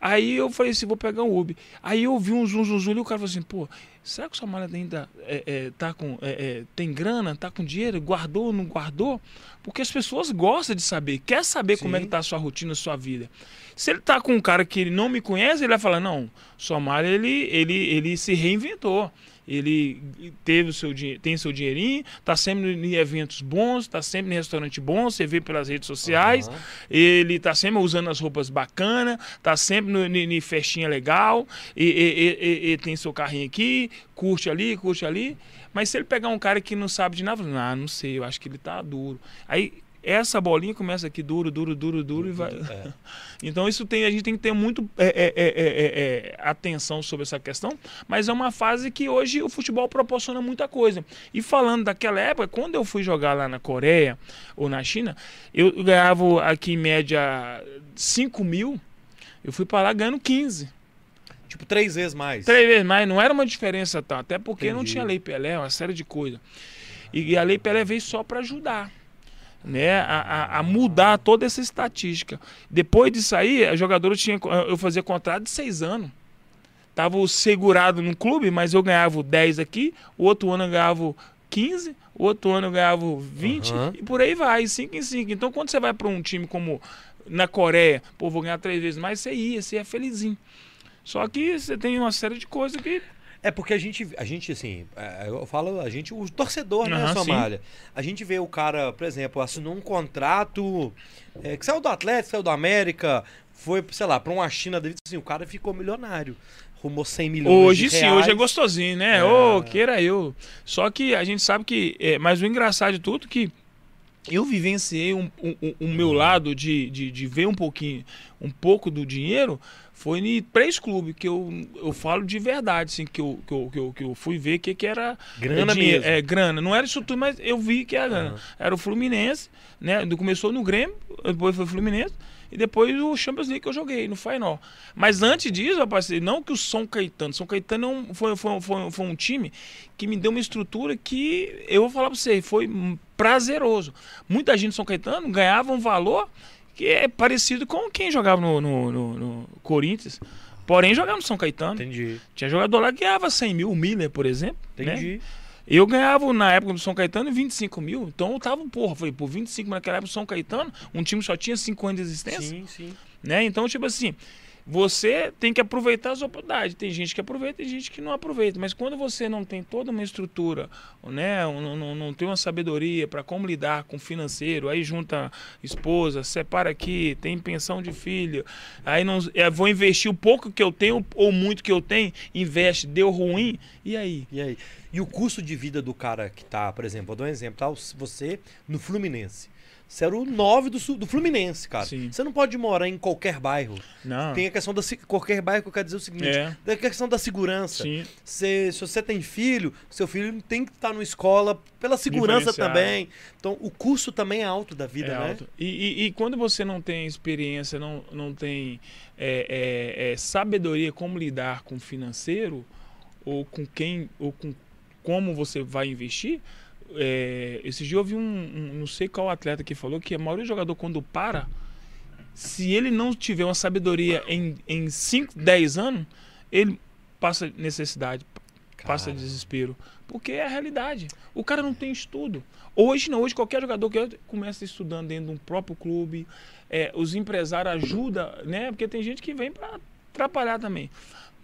Aí eu falei assim, vou pegar um Uber. Aí eu vi um zum, zum, zum, e o cara falou assim, pô, será que o Somália ainda é, é, tá com, é, é, tem grana, tá com dinheiro, guardou, não guardou? Porque as pessoas gostam de saber, quer saber como é Sim. que tá a sua rotina, a sua vida. Se ele tá com um cara que ele não me conhece, ele vai falar, não, Somália, ele, ele, ele se reinventou. Ele teve o seu, tem seu dinheirinho, tá sempre em eventos bons, tá sempre em restaurante bom, você vê pelas redes sociais. Aham. Ele tá sempre usando as roupas bacanas, tá sempre no, ni festinha legal, e, e- e- e- e tem seu carrinho aqui, curte ali, curte ali. Mas se ele pegar um cara que não sabe de nada, ah, não sei, eu acho que ele tá duro. Aí essa bolinha começa aqui duro, duro, duro, duro e vai. É. (laughs) Então isso tem, a gente tem que ter muito é, é, é, é, é, atenção sobre essa questão, mas é uma fase que hoje o futebol proporciona muita coisa. E falando daquela época, quando eu fui jogar lá na Coreia ou na China, eu ganhava aqui em média 5 mil, eu fui para lá ganhando 15. Tipo, três vezes mais. Três vezes mais, não era uma diferença tal, até porque não Entendi. tinha lei Pelé, uma série de coisas. E a lei Pelé veio só para ajudar. Né, a, a- mudar toda essa estatística. Depois disso aí, a jogadora tinha. Eu fazia contrato de seis anos. Tava segurado no clube, mas eu ganhava 10 aqui, o outro ano eu ganhava 15, o outro ano eu ganhava 20 Aham. e por aí vai, 5 em 5. Então quando você vai para um time como na Coreia, pô, vou ganhar três vezes mais, você ia, você ia felizinho. Só que você tem uma série de coisas que. É porque a gente, a gente assim, é, eu falo, a gente, o torcedor, né, Aham, Somália? A gente vê o cara, por exemplo, assinou um contrato é, que saiu do Atlético, saiu do América, foi, sei lá, pra uma China, da vida, assim, o cara ficou milionário. rumou 100 milhões Hoje de sim, hoje é gostosinho, né? É. Ô, queira eu. Só que a gente sabe que. É, mas o engraçado de tudo é que eu vivenciei um, um- um- o meu lado de, de, de ver um pouquinho, um pouco do dinheiro, foi em três clubes que eu, eu falo de verdade, assim, que eu, que eu, que eu, que eu fui ver que, que era Grana dinheiro- mesmo. É, grana. Não era isso tudo, mas eu vi que era grana. Aham. Era o Fluminense, né? Começou no Grêmio, depois foi o Fluminense. E depois o Champions League que eu joguei no Final. Mas antes disso, rapaz, não que o São Caetano. São Caetano é um- foi, foi, foi, foi um time que me deu uma estrutura que, eu vou falar pra você, foi prazeroso. Muita gente do São Caetano ganhava um valor é parecido com quem jogava no, no, no- no Corinthians. Porém, jogava no São Caetano. Entendi, Tinha jogador lá que ganhava 100 mil, o Miller, por exemplo. né? entendi. Eu ganhava na época do São Caetano 25 mil. Então eu tava, porra, falei, por 25 mil naquela época do São Caetano, um time só tinha 5 anos de existência. Sim, sim. Né? Então, tipo assim, você tem que aproveitar as oportunidades. Tem gente que aproveita e gente que não aproveita. Mas quando você não tem toda uma estrutura, né? não, não, não tem uma sabedoria para como lidar com o financeiro, aí junta esposa, separa aqui, tem pensão de filho, aí não, é, vou investir o pouco que eu tenho ou muito que eu tenho, investe, deu ruim, e aí? E aí? E o custo de vida do cara que tá, por exemplo, vou dar um exemplo, tá? Você no Fluminense. Você era o 9 do, do Fluminense, cara. Sim. Você não pode morar em qualquer bairro. Não. Tem a questão da. Qualquer bairro que eu quero dizer o seguinte: É. tem a questão da segurança. Sim. Se você tem filho, seu filho tem que estar numa escola pela segurança também. Então, o custo também é alto da vida, é né? alto. E, e- e quando você não tem experiência, não, não tem é, é, é, sabedoria como lidar com o financeiro, ou com quem, ou com como você vai investir, é, esse dia eu vi um, um- não sei qual atleta que falou que a maioria do jogador quando para, se ele não tiver uma sabedoria em, em 5, 10 anos, ele passa necessidade, passa Cara. desespero. Porque é a realidade. O cara não tem estudo. Hoje não, hoje qualquer jogador que começa estudando dentro de um próprio clube, é, os empresários ajudam, né? Porque tem gente que vem para atrapalhar também.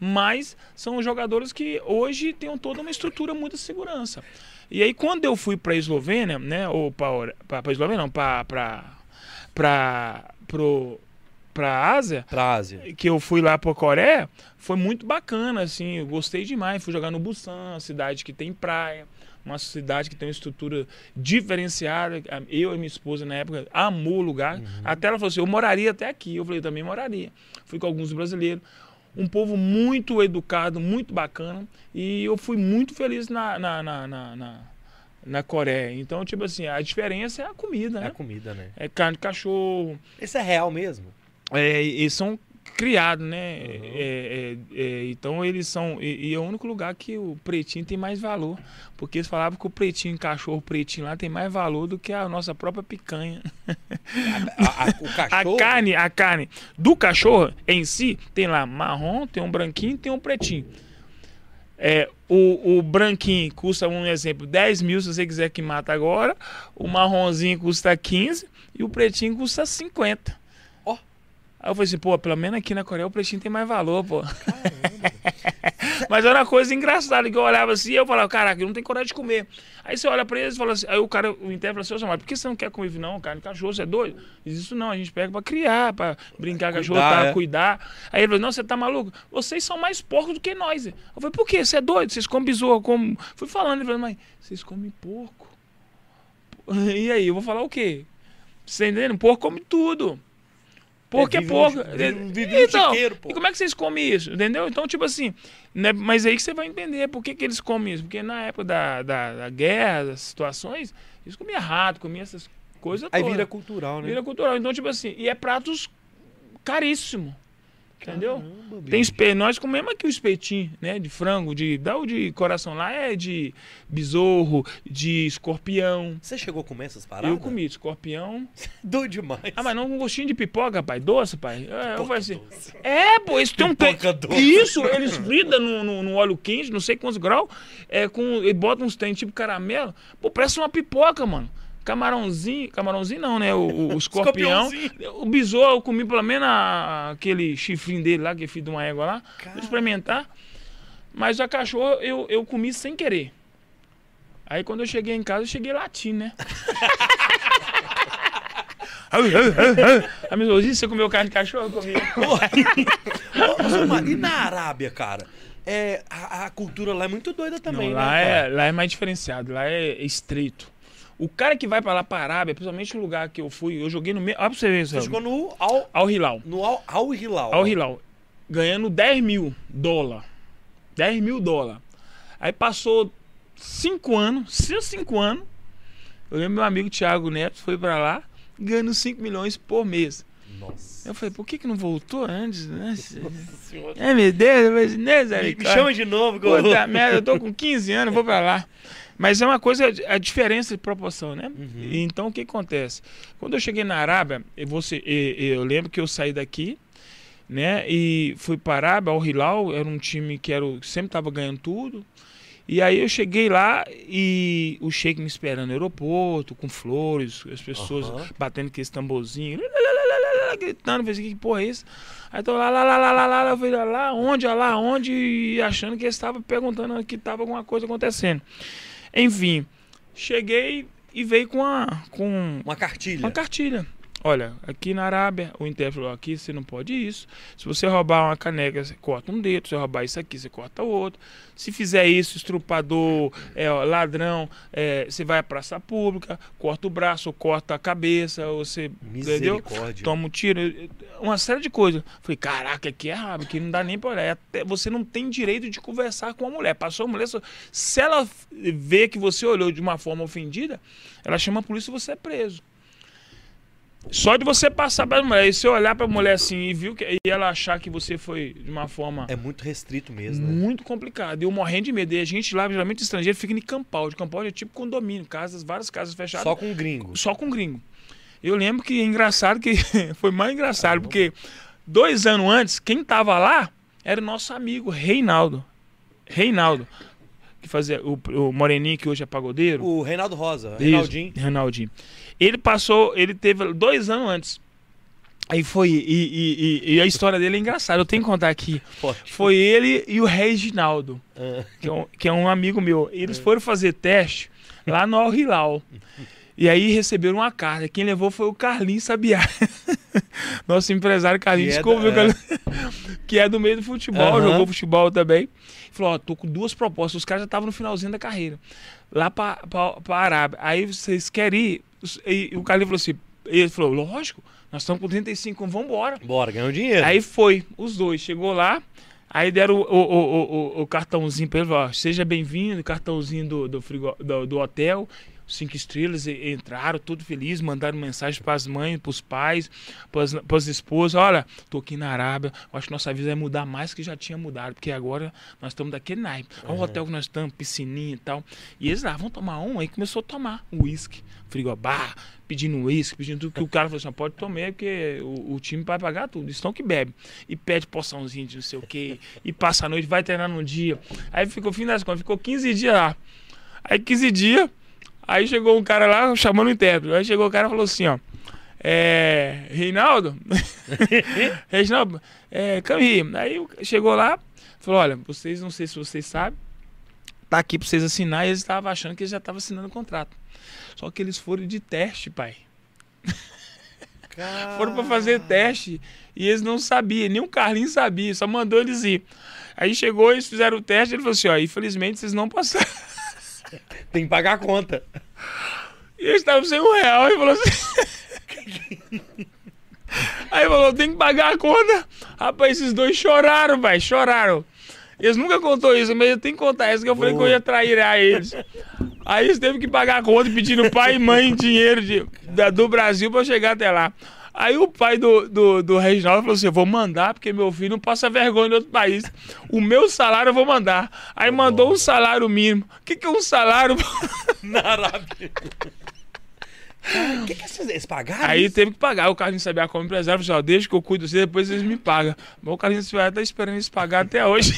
Mas são jogadores que hoje têm toda uma estrutura, muita segurança. E aí quando eu fui para a Eslovênia, né? Ou para a Eslovênia, não, para para para a Ásia, Pra Ásia. que eu fui lá pra Coreia, foi muito bacana, assim, eu gostei demais. Fui jogar no Busan, cidade que tem praia, uma cidade que tem uma estrutura diferenciada. Eu e minha esposa, na época, amou o lugar. Até ela falou assim, eu moraria até aqui. Eu falei, eu também moraria. Fui com alguns brasileiros. Um povo muito educado, muito bacana. E eu fui muito feliz na, na, na, na, na, na Coreia. Então, tipo assim, a diferença é a comida, É né? a comida, né? É carne de cachorro, Esse é real mesmo. é, eles são criados, né? Uhum. É, é, é, então eles são. E, e é o único lugar que o pretinho tem mais valor. Porque eles falavam que o pretinho, cachorro pretinho lá tem mais valor do que a nossa própria picanha. A- a- o (laughs) A cachorro. carne, a carne do cachorro em si tem lá marrom, tem um branquinho, tem um pretinho. É, o, o branquinho custa, um exemplo, 10 mil se você quiser que mata agora. O marronzinho custa 15 e o pretinho custa 50. Aí eu falei assim, pô, pelo menos aqui na Coreia o pretinho tem mais valor, pô. (laughs) Mas era uma coisa engraçada que eu olhava assim e eu falava, caraca, eu não tenho coragem de comer. Aí você olha pra eles e fala assim, aí o cara, o interno fala assim, "Ô, mas por que você não quer comer? Não, de cachorro, você é doido? Diz, Isso não, a gente pega pra criar, pra brincar com cachorro, Cuidar, tá, é. cuidar. Aí ele falou, não, você tá maluco? Vocês são mais porcos do que nós. Eu falei, por quê? Você é doido? Vocês comem besouro, como... Fui falando, ele falou, mas vocês comem porco. (laughs) E aí, eu vou falar o quê? Você entendendo? Porco come tudo. Porco é, vive no- vive no- vive então, chiqueiro, pô. e como é que vocês comem isso? Entendeu? Então, tipo assim, né, mas aí que você vai entender por que, que eles comem isso. Porque na época da, da, da guerra, das situações, eles comiam rato, comiam essas coisas Aí todas. vira cultural, né? Vira cultural. Então, tipo assim, e é pratos caríssimo. Entendeu? Caramba, Tem. Nós comemos aqui o espetinho, né? De frango, de. Dá o de coração lá, é de besouro, de escorpião. Você chegou a comer essas paradas? Eu comi escorpião. (laughs) Doido demais. Ah, mas não com gostinho de pipoca, pai. Doce, pai. É, eu assim. doce. É, pô, isso tem um Pipoca doce. Isso, eles fridam no, no, no óleo quente, não sei quantos graus, é, com, e botam uns trem tipo caramelo. Pô, parece uma pipoca, mano. Camarãozinho, camarãozinho não, né? O, o- o (laughs) escorpião. O besouro, eu comi pelo menos a- aquele chifrinho dele lá, que é filho de uma égua lá. Vou experimentar. Mas a cachorro eu, eu comi sem querer. Aí quando eu cheguei em casa, eu cheguei latindo, né? A minha esposa, você comeu carne de cachorro? Ô, Zumar, e na Arábia, cara? É, a, a cultura lá é muito doida também, Não, né? lá, cara? é, lá é mais diferenciado, lá é estreito. O cara que vai pra lá, pra Arábia, principalmente o lugar que eu fui, eu joguei no meio. Olha pra você ver, Você chegou no Al, Al Hilal. no Al, Al Hilal. Al Hilal. Ganhando 10 mil dólar. 10 mil dólar. Aí passou 5 anos, 5 anos. Eu lembro meu amigo Thiago Neto foi pra lá, ganhando 5 milhões por mês. Nossa. Eu falei, por que, que não voltou antes? Né? (laughs) É, meu Deus, eu falei, Me, "Misericórdia." me chama de novo, Puta merda, eu tô com 15 anos, vou pra lá. (laughs) Mas é uma coisa, a diferença de proporção, né? Uhum. Então o que acontece? Quando eu cheguei na Arábia, eu, vou ser- e- e- eu lembro que eu saí daqui, né? E fui para a Arábia, ao Hilal, era um time que era, o- sempre tava ganhando tudo. E aí eu cheguei lá e o Sheik me esperando no aeroporto, com flores, as pessoas Aham. batendo aquele tamborzinho, gritando, assim, que porra é isso? Aí tô lá, lá, lá, lá, lá, lá, eu falei, lá onde, lá onde, e achando que eles estavam perguntando que tava alguma coisa acontecendo. Enfim, cheguei e veio com uma, com Uma cartilha. uma cartilha. Olha, aqui na Arábia, o intérprete falou, aqui você não pode isso. Se você roubar uma caneca, você corta um dedo. Se você roubar isso aqui, você corta o outro. Se fizer isso, estrupador, é, ó, ladrão, é, você vai à praça pública, corta o braço, corta a cabeça, ou você, entendeu? Toma um tiro, uma série de coisas. Falei, caraca, aqui é Arábia, aqui não dá nem pra olhar. Até você não tem direito de conversar com a mulher. Passou a mulher, se ela vê que você olhou de uma forma ofendida, ela chama a polícia e você é preso. Só de você passar pra mulher, e se eu olhar pra mulher assim e viu que e ela achar que você foi de uma forma É muito restrito mesmo, né? muito complicada, eu morrendo de medo. E a gente lá, geralmente estrangeiro, fica em Campaldi. Campaldi é tipo condomínio, casas, várias casas fechadas Só com gringo. só com gringo. Eu lembro que é engraçado que (laughs) foi mais engraçado, porque dois anos antes, quem tava lá era o nosso amigo Reinaldo. Reinaldo, que fazia o, o Moreninho, que hoje é pagodeiro. O Reinaldo Rosa, Isso, Reinaldinho. Reinaldinho. Ele passou, ele teve dois anos antes. Aí foi, e, e- e- a história dele é engraçada, eu tenho que contar aqui. Foi ele e o Reginaldo Ah, que é um, que é um amigo meu. Eles foram fazer teste lá no Al Hilal. E aí receberam uma carta. Quem levou foi o Carlinhos Sabiá. (laughs) Nosso empresário Carlinhos Que é descobriu da- (laughs) que, é do meio do futebol, Aham. jogou futebol também. Falou, ó, tô com duas propostas. Os caras já estavam no finalzinho da carreira. Lá pra, pra Arábia. Aí vocês querem ir? E o Carlinhos falou assim, ele falou, lógico, nós estamos com 35, vamos embora. Bora, ganhou dinheiro. Aí foi, os dois. Chegou lá, aí deram o, o, o, o, o cartãozinho pra ele, falou, ó, seja bem-vindo, cartãozinho do, do, frigo, do, do hotel, cinco estrelas, e- entraram todo felizes, mandaram mensagem pras mães, pros pais, pras, pras esposas, olha, tô aqui na Arábia, acho que nossa vida vai mudar mais que já tinha mudado, porque agora nós estamos daquele naipe. Olha o hotel que nós estamos, piscininha e tal. E eles lá, vão tomar um, aí começou a tomar uísque, frigobar, pedindo uísque, pedindo tudo, que o cara falou assim, pode tomar, porque o, o time vai pagar tudo, estão que bebe. E pede porçãozinha de não sei o que, e passa a noite, vai treinar num dia. Aí ficou, fim das contas, ficou 15 dias lá. Aí 15 dias, aí chegou um cara lá chamando o intérprete. Aí chegou o cara e falou assim, ó. É. Reinaldo? (laughs) Reginaldo, é, here. Aí chegou lá, falou: olha, vocês não sei se vocês sabem, tá aqui pra vocês assinar, e eles estavam achando que eles já estavam assinando o contrato. Só que eles foram de teste, pai. Foram pra fazer teste e eles não sabiam, nem o Carlinhos sabia, só mandou eles ir. Aí chegou, eles fizeram o teste, ele falou assim: ó, infelizmente vocês não passaram. (laughs) (laughs) Tem que pagar a conta. E eles estavam sem um real. E falou assim. (laughs) Aí falou: tem que pagar a conta. Rapaz, esses dois choraram, vai, choraram. Eles nunca contou isso, mas eu tenho que contar isso, que eu falei que eu ia trair a eles. Aí eles teve que pagar a conta pedindo pai e mãe dinheiro de, da- do Brasil pra chegar até lá. Aí o pai do, do, do Reginaldo falou assim: eu vou mandar, porque meu filho não passa vergonha em outro país. O meu salário eu vou mandar. Aí mandou um salário mínimo. O que, que é um salário? (laughs) Na Arábia. O que, que eles, pagaram? Aí teve que pagar. O Carlinhos sabia como empresário, falou assim, ó, deixa que eu cuido de você, depois eles me pagam. Mas o Carlinhos vai estar esperando eles pagar até hoje.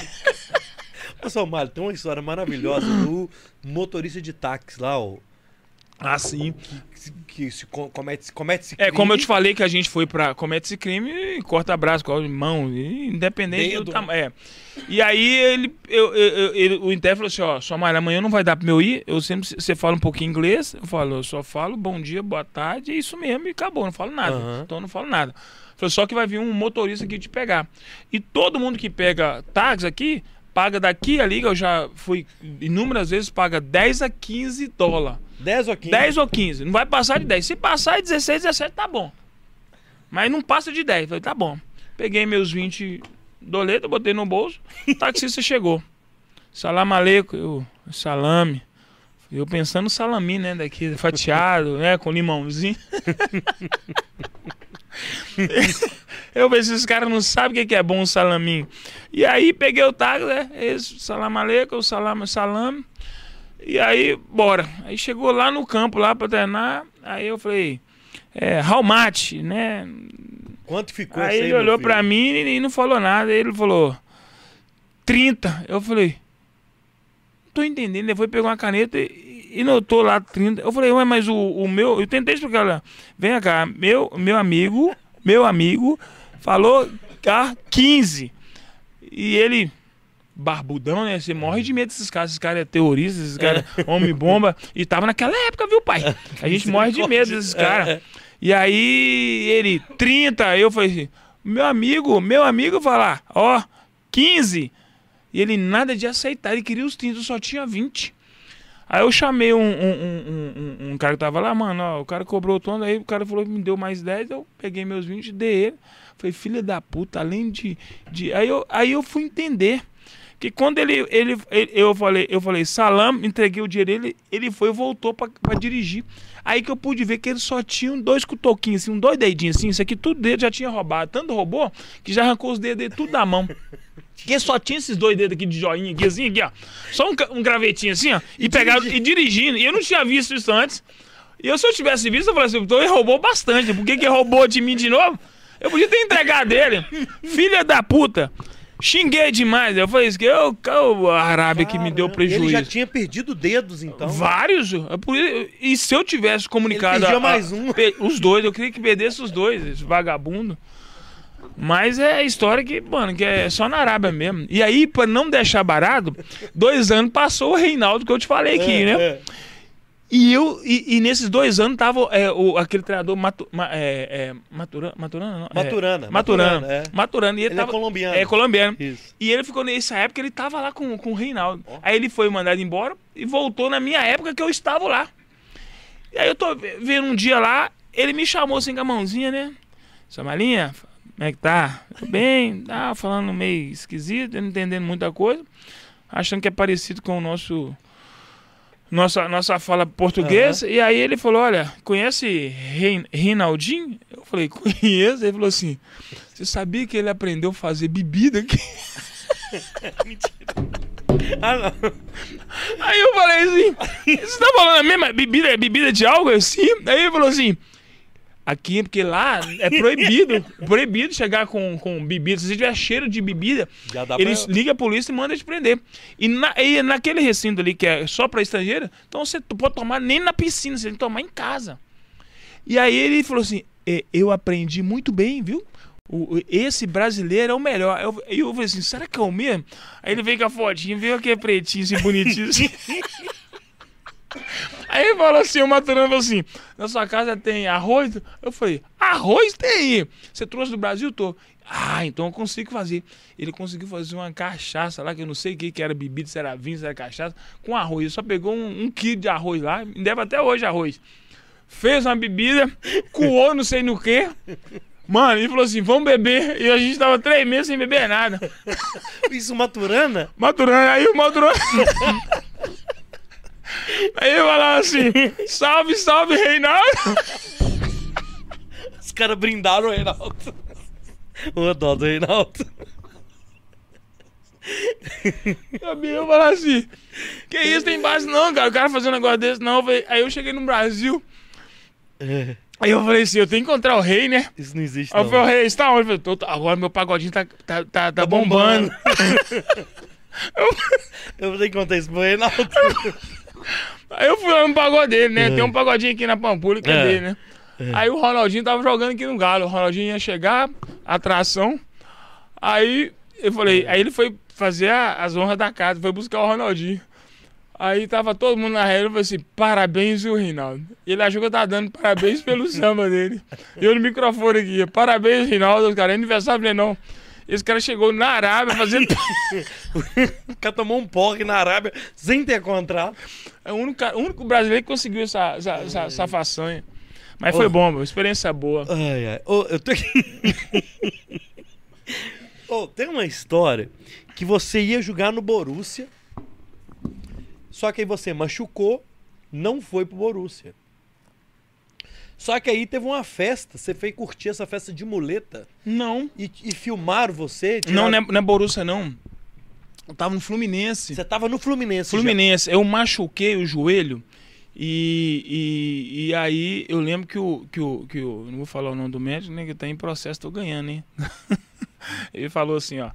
(laughs) Ô, São Mário, tem uma história maravilhosa do motorista de táxi lá, o Ah, sim. Que, se co- comete, comete É, como eu te falei que a gente foi pra comete esse crime e corta braço, corta mão, independente Dedo. do tamanho. É. E aí ele, eu, eu- eu- o Inter falou assim, ó, sua Maria, amanhã não vai dar pra eu ir, eu sempre, você fala um pouquinho inglês, eu falo, eu só falo bom dia, boa tarde, é isso mesmo, e acabou, não falo nada. Aham. Então eu não falo nada. Falou, só que vai vir um motorista aqui te pegar. E todo mundo que pega táxi aqui, paga daqui ali, que eu já fui inúmeras vezes, paga 10 a 15 dólares. 10 ou 15? 10 ou 15. Não vai passar de 10. Se passar de 16, 17, tá bom. Mas não passa de 10. Falei, tá bom. Peguei meus 20 doletas, botei no bolso. O taxista chegou. Salam aleikum. Eu, salame. Eu pensando no salami, né? Daqui, fatiado, né? Com limãozinho. (laughs) Eu pensei, esses caras não sabem o que que é bom um salaminho. E aí peguei o táxi, né? Esse, salam aleikum, salam, salame. E aí, bora. Aí chegou lá no campo, lá pra treinar. Aí eu falei, é, much, né? Quanto ficou Aí isso ele olhou filho? pra mim e não falou nada. Aí ele falou, 30. Eu falei, não tô entendendo. Ele foi pegar uma caneta e, e notou lá 30. Eu falei, ué, mas o, o meu. Eu tentei explicar lá. Vem cá, meu, meu amigo, meu amigo falou cá 15. E ele. Barbudão, né? Você morre de medo desses caras. Esses caras é terrorista, esses caras é homem-bomba. E tava naquela época, viu, pai? A gente morre de medo desses caras. E aí ele, 30, eu falei assim, meu amigo, meu amigo falar, ó, 15. E ele nada de aceitar, ele queria os 30, eu só tinha 20. Aí eu chamei um, um, um, um- cara que tava lá, mano, ó, o cara cobrou o tom, aí o cara falou que me deu mais 10, eu peguei meus 20 e dei ele. Falei, filha da puta, além de. de... Aí, eu, aí eu fui entender. Que quando ele, ele, ele- eu falei, eu falei, salam, entreguei o dinheiro dele, ele foi e voltou pra, dirigir. Aí que eu pude ver que ele só tinha dois cutoquinhos, assim, um dois dedinhos, assim, isso aqui tudo dele já tinha roubado. Tanto roubou que já arrancou os dedos dele tudo da mão. Porque só tinha esses dois dedos aqui de joinha, aqui, assim, aqui, ó. Só um, um gravetinho assim, ó. E, pegava e dirigindo. E eu não tinha visto isso antes. E eu, se eu tivesse visto, eu falei assim, então ele roubou bastante. Por que, que roubou de mim de novo? Eu podia ter entregado ele. (laughs) Filha da puta. Xinguei demais. Eu falei isso que eu, eu a Arábia que me deu prejuízo. Ele já tinha perdido dedos, então. Vários. É E se eu tivesse comunicado. Ele a- a- mais um. Os dois, eu queria que perdesse os dois, esse vagabundo. Mas é história que, mano, que é só na Arábia mesmo. E aí, pra não deixar barato, dois anos passou o Reinaldo que eu te falei aqui, É, né? é. E eu, e, e nesses dois anos tava é, o, aquele treinador Matu, ma, é, é, Maturana, Maturana, não? É, Maturana, Maturana. Maturana, é. Maturana. E ele, Ele é tava, colombiano. É colombiano. Isso. E ele ficou nessa época, ele tava lá com, com o Reinaldo. Aí ele foi mandado embora e voltou na minha época que eu estava lá. E aí eu tô ve- vendo um dia lá, ele me chamou assim com a mãozinha, né? Samalinha, como é que tá? Tudo bem? Tá falando meio esquisito, não entendendo muita coisa. Achando que é parecido com o nosso. Nossa, nossa fala portuguesa. E aí ele falou: Olha, conhece Rein, Reinaldinho? Eu falei: Conheço. Ele falou assim: Você sabia que ele aprendeu a fazer bebida aqui? (laughs) Ah, não. Aí eu falei assim, você tá falando a mesma bebida, bebida de álcool assim? Aí ele falou assim, aqui, porque lá é proibido, (laughs) proibido chegar com, com bebida. Se você tiver cheiro de bebida, eles pra- ligam a polícia e mandam te prender. E, na, e naquele recinto ali que é só pra estrangeiro, então você não pode tomar nem na piscina, você tem que tomar em casa. E aí ele falou assim, "É, eu aprendi muito bem, viu? O- o- esse brasileiro é o melhor. Eu, eu falei assim, será que é o mesmo? Aí ele veio com a fotinha, veio aquele pretinho, assim, bonitinho. Assim. (laughs) Aí ele falou assim, o Maturano falou assim, na sua casa tem arroz? Eu falei, arroz tem! Você trouxe do Brasil? Tô. Ah, então eu consigo fazer. Ele conseguiu fazer uma cachaça lá, que eu não sei o que, que era bebida, se era vinho, se era cachaça, com arroz. Ele só pegou um, um quilo de arroz lá, me deve até hoje arroz. Fez uma bebida, coou não sei no que. Mano, ele falou assim, vamos beber. E a gente tava três meses sem beber nada. (laughs) Isso Maturana? Maturana, aí o Maturana. (laughs) aí eu falava assim: salve, salve, Reinaldo. Os caras brindaram o Reinaldo. O dó do Reinaldo. Eu eu falava assim: que isso, tem base não, cara. O cara fazer um negócio desse, não. Eu Aí eu cheguei no Brasil. É, Aí eu falei assim: eu tenho que encontrar o rei, né? isso não existe, Aí eu falei: o rei, você tá onde? Eu falei, "Tô- agora meu pagodinho tá, tá, tá, tá bombando. (laughs) Eu vou ter que contar isso pro Reinaldo. (laughs) Aí eu fui lá no pagode dele, né? Tem um pagodinho aqui na Pampulha que é, É. dele, né? Aí o Ronaldinho tava jogando aqui no Galo. O Ronaldinho ia chegar, atração. Aí eu falei, aí ele foi fazer a- as honras da casa, foi buscar o Ronaldinho. Aí tava todo mundo na rede, eu falei assim, parabéns, o Reinaldo. Ele achou que eu tava dando parabéns pelo (laughs) samba dele. E eu no microfone aqui, parabéns, Reinaldo, cara, é aniversário dele não. Esse cara chegou na Arábia fazendo. (laughs) O cara tomou um porre na Arábia sem ter contrato. É o único, o único brasileiro que conseguiu essa, essa, essa, essa façanha. Mas foi bom, meu, experiência boa. Ai, ai. Ô, eu tô. (laughs) Ô, tem uma história que você ia jogar no Borussia, só que aí você machucou, não foi pro Borussia. Só que aí teve uma festa, você foi curtir essa festa de muleta Não. e, e filmaram você. Não, tiraram- não é, não é Borussia, não. Eu tava no Fluminense. Você tava no Fluminense. já. Fluminense, eu machuquei o joelho e, e, e aí eu lembro que o, que, o, que o. Não vou falar o nome do médico, né? Que tá em processo, tô ganhando, hein? (laughs) Ele falou assim, ó.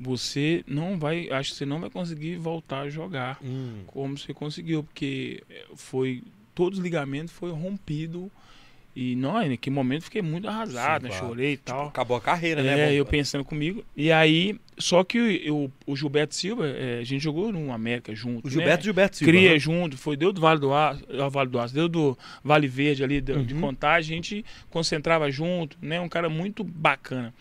Você não vai. Acho que você não vai conseguir voltar a jogar Hum. como você conseguiu, porque foi. Todos os ligamentos foi rompido. E não, naquele momento fiquei muito arrasado, Sim, né? claro. chorei e tal. Acabou a carreira, né? É, eu pensando comigo. E aí, só que o, o, Gilberto Silva, é, a gente jogou no América junto. O Gilberto né? Gilberto Silva. Cria né? junto, foi deu do Vale do Aço, ah, Vale do Aço, deu do Vale Verde ali de, de Uhum. contagem, a gente concentrava junto, né? Um cara muito bacana.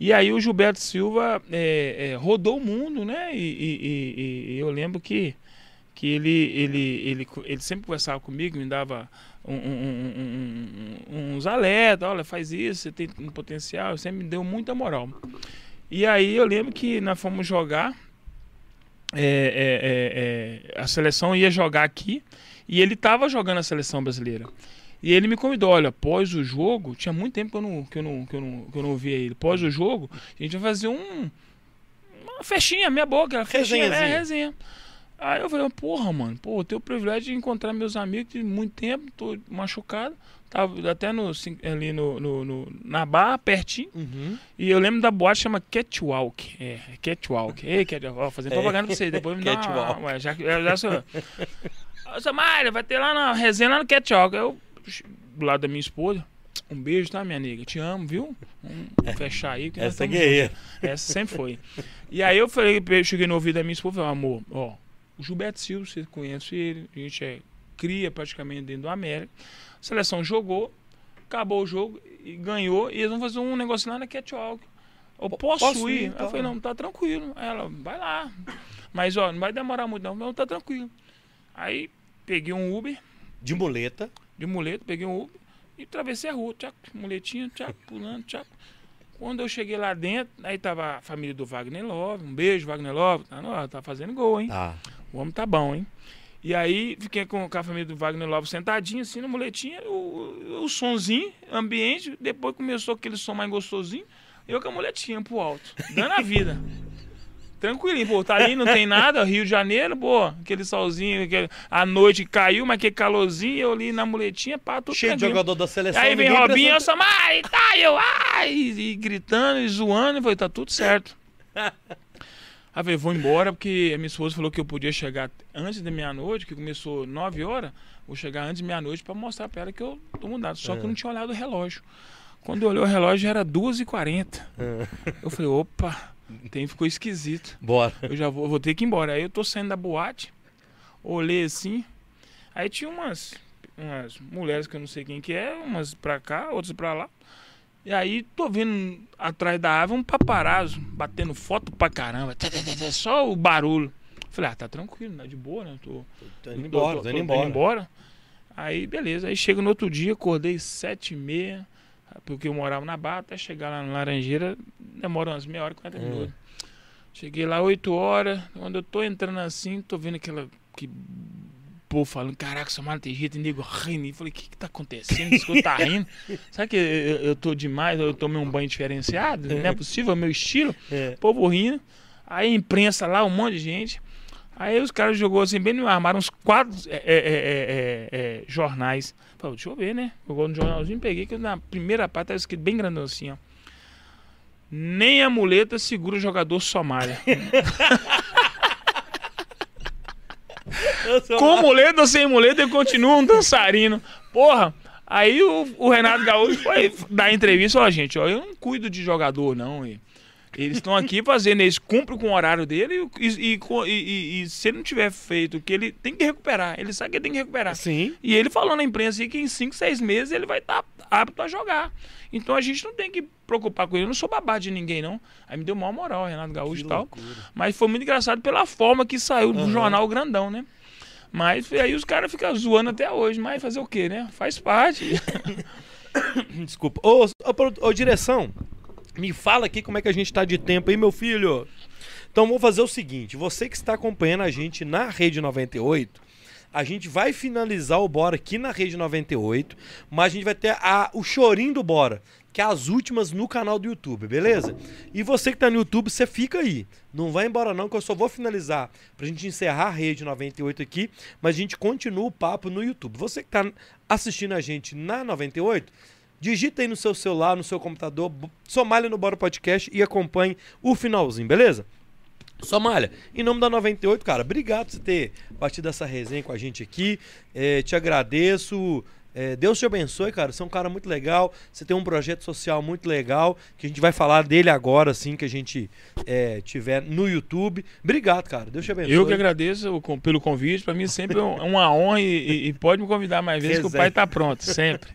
E aí o Gilberto Silva é, é, rodou o mundo, né? E, e- e- e eu lembro que, que ele, ele, ele, ele sempre conversava comigo, me dava um- um- um- uns alertas, olha, faz isso, você tem um potencial, sempre me deu muita moral. E aí eu lembro que nós fomos jogar, é, é, é, é, a seleção ia jogar aqui e ele estava jogando a seleção brasileira. E ele me convidou, olha, após o jogo, tinha muito tempo que eu não, que eu não, que eu não, que eu não ouvia ele. Após o jogo, a gente vai fazer um, uma festinha, minha boca, festinha, é, Resenhazinha. resenha. Aí eu falei, porra, mano, pô, eu tenho o privilégio de encontrar meus amigos de muito tempo, tô machucado. Tava até no, ali no, no- no- na barra, pertinho. Uhum. E eu lembro da boate chama Catwalk. É, Catwalk. Ei, Catwalk. Ó, fazendo propaganda pra vocês. Depois me dá uma, Catwalk. ué, já, já, sou... Samária, vai ter lá na resenha lá no Catwalk. Eu, do lado da minha esposa, um beijo, tá, minha nega? Te amo, viu? Vamos fechar aí. Essa é guerreira. Essa sempre foi. E aí eu falei, eu cheguei no ouvido da minha esposa falei, amor, ó, o Gilberto Silva, você conhece ele, a gente é cria praticamente dentro do América. A seleção jogou, acabou o jogo e ganhou, e eles vão fazer um negócio lá na Catwalk. Eu posso, posso ir? ir, então. eu falei, não, tá tranquilo. Aí ela, vai lá. Mas, ó, não vai demorar muito não. Não, tá tranquilo. Aí peguei um Uber De muleta. de muleta, peguei um Uber e atravessei a rua, tchac, muletinha, tchac, pulando, tchac. Quando eu cheguei lá dentro, aí tava a família do Wagner Love, um beijo, Wagner Love, tá, no- tá fazendo gol, hein? Tá. O homem tá bom, hein? E aí fiquei com, com a família do Wagner Love sentadinho assim na muletinha, o, o sonzinho, ambiente, depois começou aquele som mais gostosinho, eu com a muletinha pro alto, dando a vida. (laughs) Tranquilinho, pô, tá ali, não tem nada, Rio de Janeiro, pô, aquele solzinho, aquele, a noite caiu, mas aquele calorzinho, eu ali na muletinha, pá, tudo Cheio de jogador da seleção. Aí vem Robinho, eu sou tá, eu, ai, e, e gritando, e zoando, e falei, tá tudo certo. (laughs) Aí eu falei, vou embora, porque a minha esposa falou que eu podia chegar antes da meia-noite, que começou 9 horas, vou chegar antes de meia-noite pra mostrar pra ela que eu tô mudado. Só que eu não tinha olhado o relógio. Quando eu olhei o relógio, era 2h40. Eu falei, opa, tem, ficou esquisito. Bora. Eu já vou, vou ter que ir embora. Aí eu tô saindo da boate, olhei assim, aí tinha umas, umas mulheres que eu não sei quem que é, umas pra cá, outras pra lá. E aí tô vendo atrás da árvore um paparazzo batendo foto pra caramba, só o barulho. Falei, ah, tá tranquilo, tá de boa, né? Tô, Tô indo embora, tô- tô tô indo embora. Aí, beleza. Aí chega no outro dia, acordei sete e meia, porque eu morava na Barra, até chegar lá na Laranjeira, demora umas meia hora, 40 Hum. minutos. Cheguei lá 8 horas, quando eu tô entrando assim, tô vendo aquela. Que povo falando, caraca, sua mala tem jeito, e nego rindo. E falei, o que que tá acontecendo? Esse (laughs) que tá rindo? Sabe que eu, eu- tô demais, eu tomei um banho diferenciado? Não é possível, é meu estilo. É. Povo rindo. Aí imprensa lá, um monte de gente. Aí os caras jogou assim, bem no armário, uns quatro é, é, é, é, é, jornais. Falei, deixa eu ver, né? Jogou no jornalzinho, peguei, que na primeira parte tava escrito bem grandão assim, ó. Nem a muleta segura o jogador Somália. (laughs) Com muleta ou sem muleta, ele continua um dançarino. Porra, aí o, o Renato Gaúcho foi dar entrevista, ó, gente, ó, eu não cuido de jogador, não, e eles estão aqui fazendo, eles cumprem com o horário dele e, e, e, e, se ele não tiver feito o que ele tem que recuperar. Ele sabe que ele tem que recuperar. Sim. E ele falou na imprensa que em 5, 6 meses ele vai estar tá apto a jogar. Então a gente não tem que preocupar com ele. Eu não sou babá de ninguém, não. Aí me deu maior moral, Renato Gaúcho e tal. Mas foi muito engraçado pela forma que saiu do uhum. jornal grandão, né? Mas aí os caras ficam zoando até hoje. Mas fazer o quê, né? Faz parte. (coughs) Desculpa. Ô, ô, ô, direção, me fala aqui como é que a gente tá de tempo aí, meu filho. Então vamos fazer o seguinte: você que está acompanhando a gente na Rede 98, a gente vai finalizar o Bora aqui na Rede 98, mas a gente vai ter a, o chorinho do Bora, que é as últimas no canal do YouTube, beleza? E você que está no YouTube, você fica aí. Não vai embora não, que eu só vou finalizar pra gente encerrar a Rede 98 aqui, mas a gente continua o papo no YouTube. Você que está assistindo a gente na 98, Digita aí no seu celular, no seu computador, Somália no Bora Podcast e acompanhe o finalzinho, beleza? Somália, em nome da 98, cara, obrigado por você ter batido essa resenha com a gente aqui. É, te agradeço. É, Deus te abençoe, cara. Você é um cara muito legal. Você tem um projeto social muito legal. Que a gente vai falar dele agora, assim, que a gente é, tiver no YouTube. Obrigado, cara. Deus te abençoe. Eu que agradeço pelo convite. Para mim sempre é uma honra e, e, pode me convidar mais vezes, que o pai tá pronto, sempre.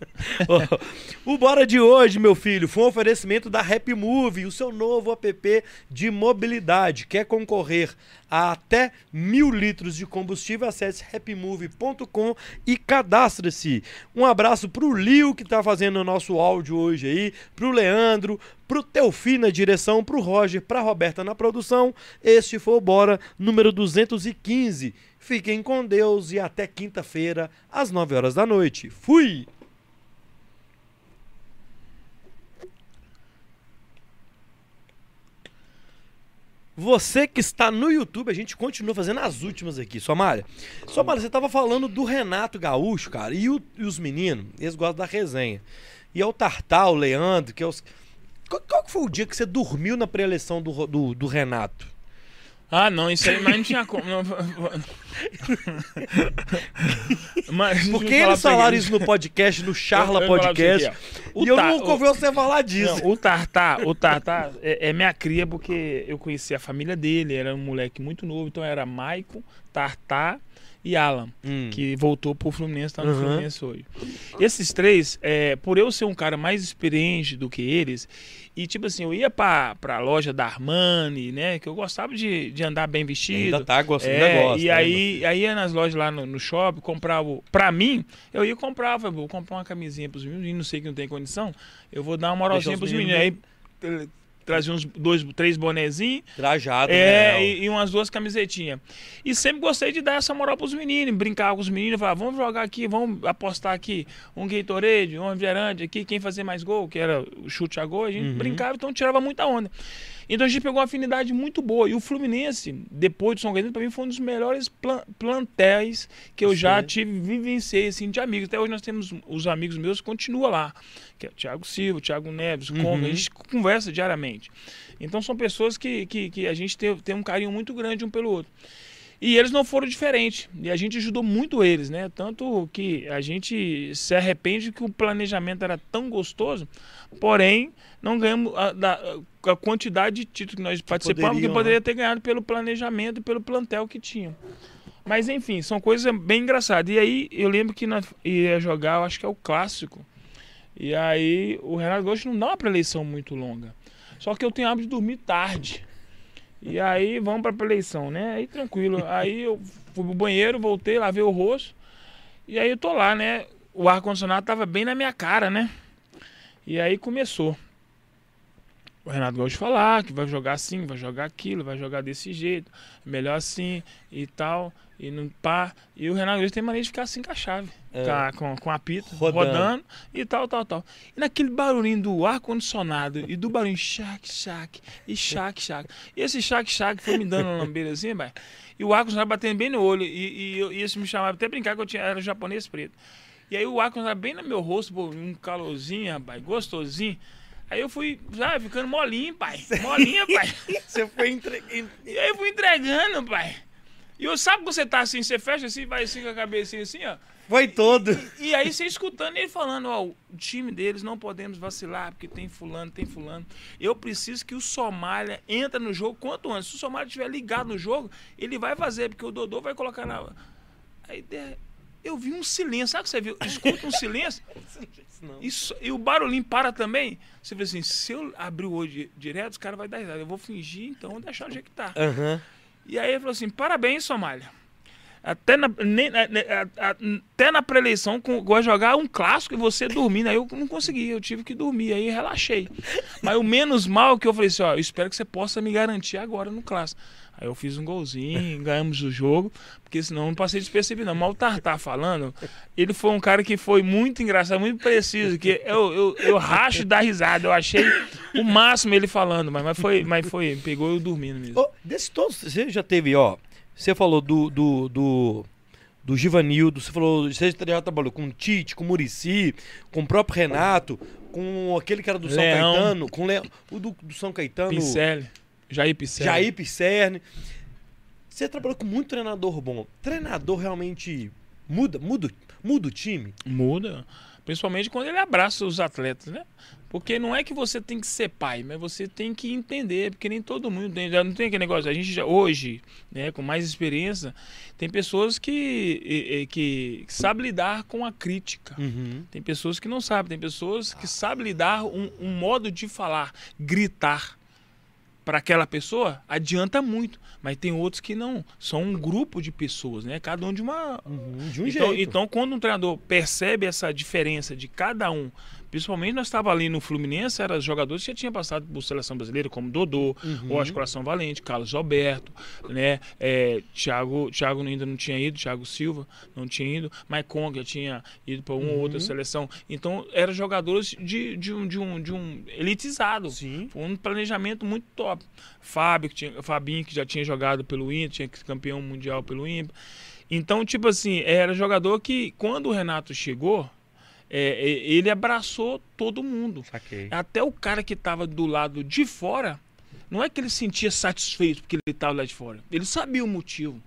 (laughs) o Bora de hoje, meu filho, foi um oferecimento da Happy Move, o seu novo app de mobilidade. Quer concorrer a até mil litros de combustível, acesse happymove.com e cadastre-se. Um abraço pro Lio que tá fazendo o nosso áudio hoje aí, pro Leandro, pro Teofi na direção, pro Roger, pra Roberta na produção. Este foi o Bora número 215. Fiquem com Deus e até quinta-feira, às 9 horas da noite. Fui! Você que está no YouTube, a gente continua fazendo as últimas aqui. Somália. Somália, você estava falando do Renato Gaúcho, cara, e, o, e, os meninos, eles gostam da resenha. E é o Tartal, o Leandro, que é os. Qual, qual foi o dia que você dormiu na pré-eleição do, do, do Renato? Ah, não, isso aí mas não tinha como. Não... (laughs) mas, Por que eles falaram isso no podcast, no Charla Podcast? Aqui, e eu nunca ouvi você falar disso. Não, o Tartar, o Tartar é, é, minha cria porque eu conheci a família dele, era um moleque muito novo, então era Maicon, Tartar e Alan, hum. que voltou pro Fluminense, tá no uhum. Fluminense hoje. Esses três, é, por eu ser um cara mais experiente do que eles, e tipo assim, eu ia pra, pra loja da Armani, né? Que eu gostava de, de andar bem vestido. Ainda tá, gosto, é, ainda gosto. E aí, aí ia nas lojas lá no, no shopping, comprava. Pra mim, eu ia comprar, vou comprar uma camisinha pros meninos, não sei que não tem condição, eu vou dar uma moralzinha pros meninos. Aí trazia uns dois, três bonezinhos. Trajado, é, né? E, e, umas duas camisetinhas. E sempre gostei de dar essa moral pros meninos, brincar com os meninos, falar, vamos jogar aqui, vamos apostar aqui um Gatorade, um refrigerante aqui, quem fazer mais gol, que era o chute a gol, a gente uhum. brincava, então tirava muita onda. Então a gente pegou uma afinidade muito boa. E o Fluminense, depois do São Caetano, para mim foi um dos melhores plantéis que eu Sim. já tive, vivenciei assim, de amigos. Até hoje nós temos os amigos meus que continuam lá, que é o Thiago Silva, o Thiago Neves, o uhum. a gente conversa diariamente. Então são pessoas que, que, que a gente tem, tem um carinho muito grande um pelo outro. E eles não foram diferentes. E a gente ajudou muito eles, né? Tanto que a gente se arrepende que o planejamento era tão gostoso, porém não ganhamos a, a, a quantidade de títulos que nós que participamos que poderia né? ter ganhado pelo planejamento e pelo plantel que tinha. Mas enfim, são coisas bem engraçadas. E aí eu lembro que ia jogar, eu acho que é o clássico. E aí o Renato Gomes não dá uma preleição muito longa. Só que eu tenho hábito de dormir tarde. E aí vamos pra eleição, né? Aí tranquilo. (laughs) Aí eu fui pro banheiro, voltei, lavei o rosto. E aí eu tô lá, né? O ar-condicionado tava bem na minha cara, né? E aí começou. O Renato gosta de falar que vai jogar assim, vai jogar aquilo, vai jogar desse jeito, melhor assim e tal e não pá. E o Renato Gaúcho tem mania de ficar assim com a chave, é. com, com a pita, rodando. rodando. e tal, tal, tal. E naquele barulhinho do ar-condicionado e do barulhinho chac, chac, e chac, chac. E esse chac, chac foi me dando uma lambeira assim, vai. E o ar-condicionado batendo bem no olho. E, e, e isso me chamava até brincar que eu tinha, era japonês preto. E aí o ar-condicionado bem no meu rosto, pô, um calorzinho, rapaz, gostosinho. Aí eu fui, já ficando molinho, pai. (laughs) Molinho, pai. Você foi entregando. E aí eu fui entregando, pai. E eu sabe que você tá assim, você fecha assim, vai assim com a cabecinha assim, ó. Foi todo. E, e aí você escutando ele falando, ó, o time deles não podemos vacilar, porque tem fulano, tem fulano. Eu preciso que o Somália entre no jogo quanto antes. Se o Somália estiver ligado no jogo, ele vai fazer, porque o Dodô vai colocar na. Aí de- eu vi um silêncio. Sabe o que você viu? Escuta um (laughs) silêncio. Isso, e o barulhinho para também. Você fala assim, se eu abrir o olho di- direto, os caras vão dar risada. Eu vou fingir, então, deixar do jeito que tá. Aham. E aí ele falou assim, parabéns, Somália. Até na, nem- até na pré-eleição, vai jogar um clássico e você dormindo. Aí eu não consegui, eu tive que dormir, aí relaxei. Mas o menos mal que eu falei assim, ó, eu espero que você possa me garantir agora no clássico. Aí eu fiz um golzinho, (laughs) ganhamos o jogo, porque senão eu não passei despercebido não. Mas o Tartar falando, ele foi um cara que foi muito engraçado, muito preciso, que eu, eu, eu racho da risada, eu achei o máximo ele falando, mas, mas foi, mas foi, pegou eu dormindo mesmo. Ô, desse todos, você já teve, ó. Você falou do. do, do do Givanildo, você falou, você já trabalhou com o Tite, com o Murici, com o próprio Renato, com aquele cara do São Leão. Caetano, com o Le... o do, do São Caetano, Picelli. Jair Picelli. Jair Pisserni. Você trabalhou com muito treinador bom. Treinador realmente muda, muda, muda o time? Muda. Principalmente quando ele abraça os atletas, né? Porque não é que você tem que ser pai, mas você tem que entender, porque nem todo mundo tem. Não tem aquele negócio. A gente já, hoje, né, com mais experiência, tem pessoas que, que sabem lidar com a crítica. Uhum. Tem pessoas que não sabem, tem pessoas que sabem lidar um, um modo de falar, gritar para aquela pessoa adianta muito, mas tem outros que não, são um grupo de pessoas, né? Cada um de uma Uhum, De um então, jeito. então, quando um treinador percebe essa diferença de cada um, principalmente nós estávamos ali no Fluminense, eram jogadores que já tinham passado por seleção brasileira, como Dodô, Uhum. Oscar Coração Valente, Carlos Alberto, né? É, Thiago, Thiago ainda não tinha ido, Thiago Silva não tinha ido, Maicon já tinha ido para uma ou Uhum. outra seleção. Então, eram jogadores de, de, um, de, um, de um elitizado. Sim. Foi um planejamento muito top. Fábio, que tinha, Fabinho, que já tinha jogado pelo Inter, tinha sido campeão mundial pelo Inter. Então, tipo assim, era jogador que, quando o Renato chegou, é, é, ele abraçou todo mundo. Saquei. Até o cara que estava do lado de fora, não é que ele sentia satisfeito porque ele estava lá de fora. Ele sabia o motivo.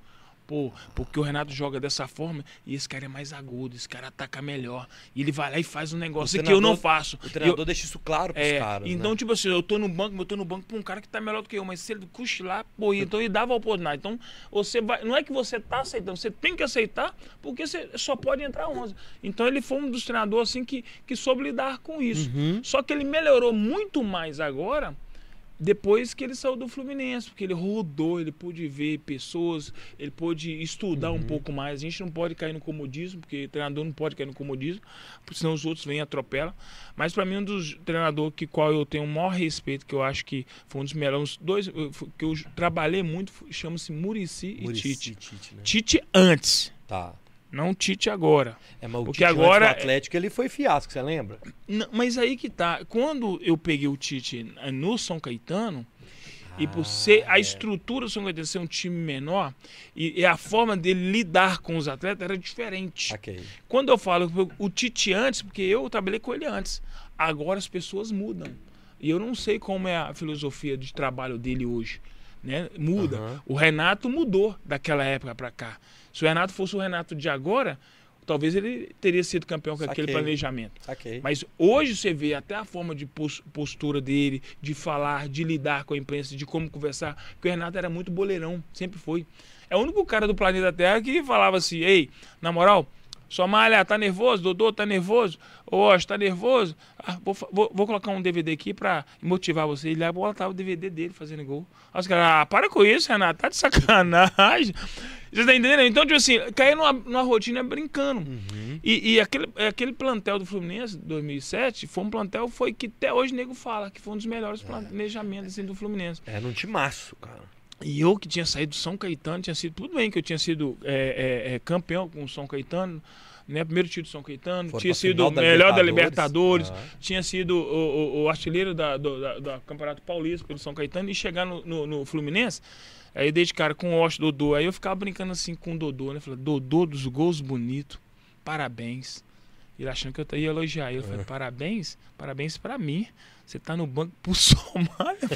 Pô, porque o Renato joga dessa forma e esse cara é mais agudo, esse cara ataca melhor. E ele vai lá e faz um negócio que eu não treinador- faço. O E eu- treinador deixa isso claro pros é, caras. então, né? tipo assim, eu tô no banco, eu tô no banco pra um cara que tá melhor do que eu, mas se ele cochilar, pô, então ele dava a oportunidade. Então, você vai. Não é que você tá aceitando, você tem que aceitar, porque você só pode entrar 11. Então, ele foi um dos treinadores, assim, que, que soube lidar com isso. Uhum. Só que ele melhorou muito mais agora. Depois que ele saiu do Fluminense, porque ele rodou, ele pôde ver pessoas, ele pôde estudar Uhum. um pouco mais. A gente não pode cair no comodismo, porque treinador não pode cair no comodismo, porque senão os outros vêm e atropelam. Mas para mim, um dos treinadores que qual eu tenho o maior respeito, que eu acho que foi um dos melhores, dois que eu trabalhei muito, chama-se Murici e Tite. Tite, né? Tite antes, Tá. Não Tite agora. É, mas o Porque Tite agora- do Atlético ele foi fiasco, você lembra? Não, mas aí que tá. Quando eu peguei o Tite no São Caetano, e por ser a é. estrutura do São Caetano ser um time menor, e, e a forma dele lidar com os atletas era diferente. Ok. Quando eu falo o Tite antes, porque eu trabalhei com ele antes, agora as pessoas mudam. E eu não sei como é a filosofia de trabalho dele hoje. Né? Muda. Aham. O Renato mudou daquela época para cá. Se o Renato fosse o Renato de agora, talvez ele teria sido campeão com aquele Saquei. planejamento. Saquei. Mas hoje você vê até a forma de pos- postura dele, de falar, de lidar com a imprensa, de como conversar. Porque o Renato era muito boleirão, sempre foi. É o único cara do planeta Terra que falava assim: ei, na moral, Somália, tá nervoso? Dodô, tá nervoso? Osh, tá nervoso? Ah, vou, vou- vou colocar um DVD aqui pra motivar você. Ele botava o DVD dele fazendo gol. Aí os caras, ah, para com isso, Renato, tá de sacanagem. Você tá entendendo? Então, tipo assim, cair numa, numa rotina brincando. Uhum. E, e aquele, aquele plantel do Fluminense, 2007, foi um plantel foi que até hoje o nego fala que foi um dos melhores planejamentos assim, do Fluminense. É num timaço, cara. E eu que tinha saído do São Caetano, tinha sido tudo bem que eu tinha sido é, é, é, campeão com o São Caetano, né? Primeiro título do São Caetano, Foram tinha sido da melhor da Libertadores. Libertadores, Ah. tinha sido o, o- o artilheiro da, do da- da Campeonato Paulista pelo São Caetano e chegar no, no- no Fluminense. Aí dei de cara com o Osh Dodô. Aí eu ficava brincando assim com o Dodô, né? Falei, Dodô dos gols bonitos, parabéns. Ele achando que eu ia elogiar. Eu falei, parabéns? Parabéns pra mim. Você tá no banco pro (laughs) Somália.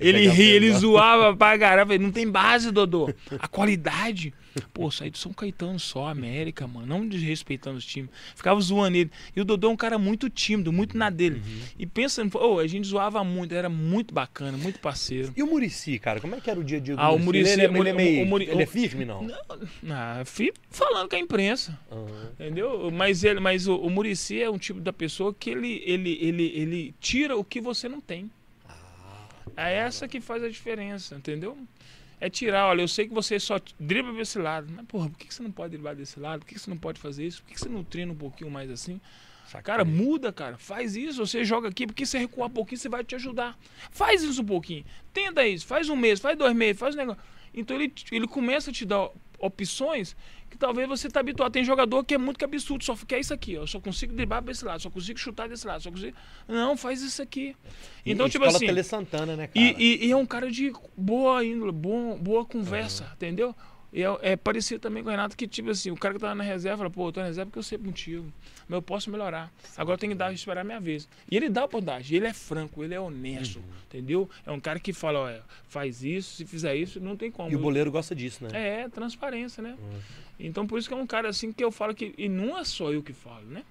Ele ria, ele zoava pra caramba. Não tem base, Dodô. A qualidade. Pô, saí do São Caetano só, América, mano. Não desrespeitando os times. Ficava zoando ele. E o Dodô é um cara muito tímido, muito na dele. Uhum. E pensa, pô, a gente zoava muito, era muito bacana, muito parceiro. E o Murici, cara? Como é que era o dia a dia do Ah, o Muricy? Muricy- Ele, é- ele é o- o- meio- Muri- ele é firme, não? Ah, fui falando com a imprensa. Aham. Entendeu? Mas, ele, mas o, o Murici é um tipo da pessoa que ele, ele, ele, ele tira o que você não tem. É essa que faz a diferença, entendeu? É tirar, olha, eu sei que você só dribla pra esse lado. Mas, porra, por que você não pode driblar desse lado? Por que você não pode fazer isso? Por que que você não treina um pouquinho mais assim? Cara, muda, cara. Faz isso. Você joga aqui, porque você recuar um pouquinho, você vai te ajudar. Faz isso um pouquinho. Tenta isso. Faz um mês, faz dois meses, faz um negócio. Então ele, ele começa a te dar opções que talvez você tá habituado. Tem jogador que é muito cabeçudo, só quer isso aqui. ó. Eu só consigo driblar desse lado, só consigo chutar desse lado, só consigo. Não, faz isso aqui. Então, E tipo assim. Tele Santana, né, cara? E, e- e é um cara de boa índole, bom, boa conversa, entendeu? E é, é parecido também com o Renato, que tipo assim, o cara que tava na reserva fala, pô, eu tô na reserva porque eu sei contigo. Mas eu posso melhorar. Agora eu tenho que dar, esperar a minha vez. E ele dá a oportunidade, ele é franco, ele é honesto, Uhum. entendeu? É um cara que fala, olha, faz isso, se fizer isso, não tem como. E o boleiro gosta disso, né? É, transparência, né? Uhum. Então por isso que é um cara assim que eu falo que. E não é só eu que falo, né?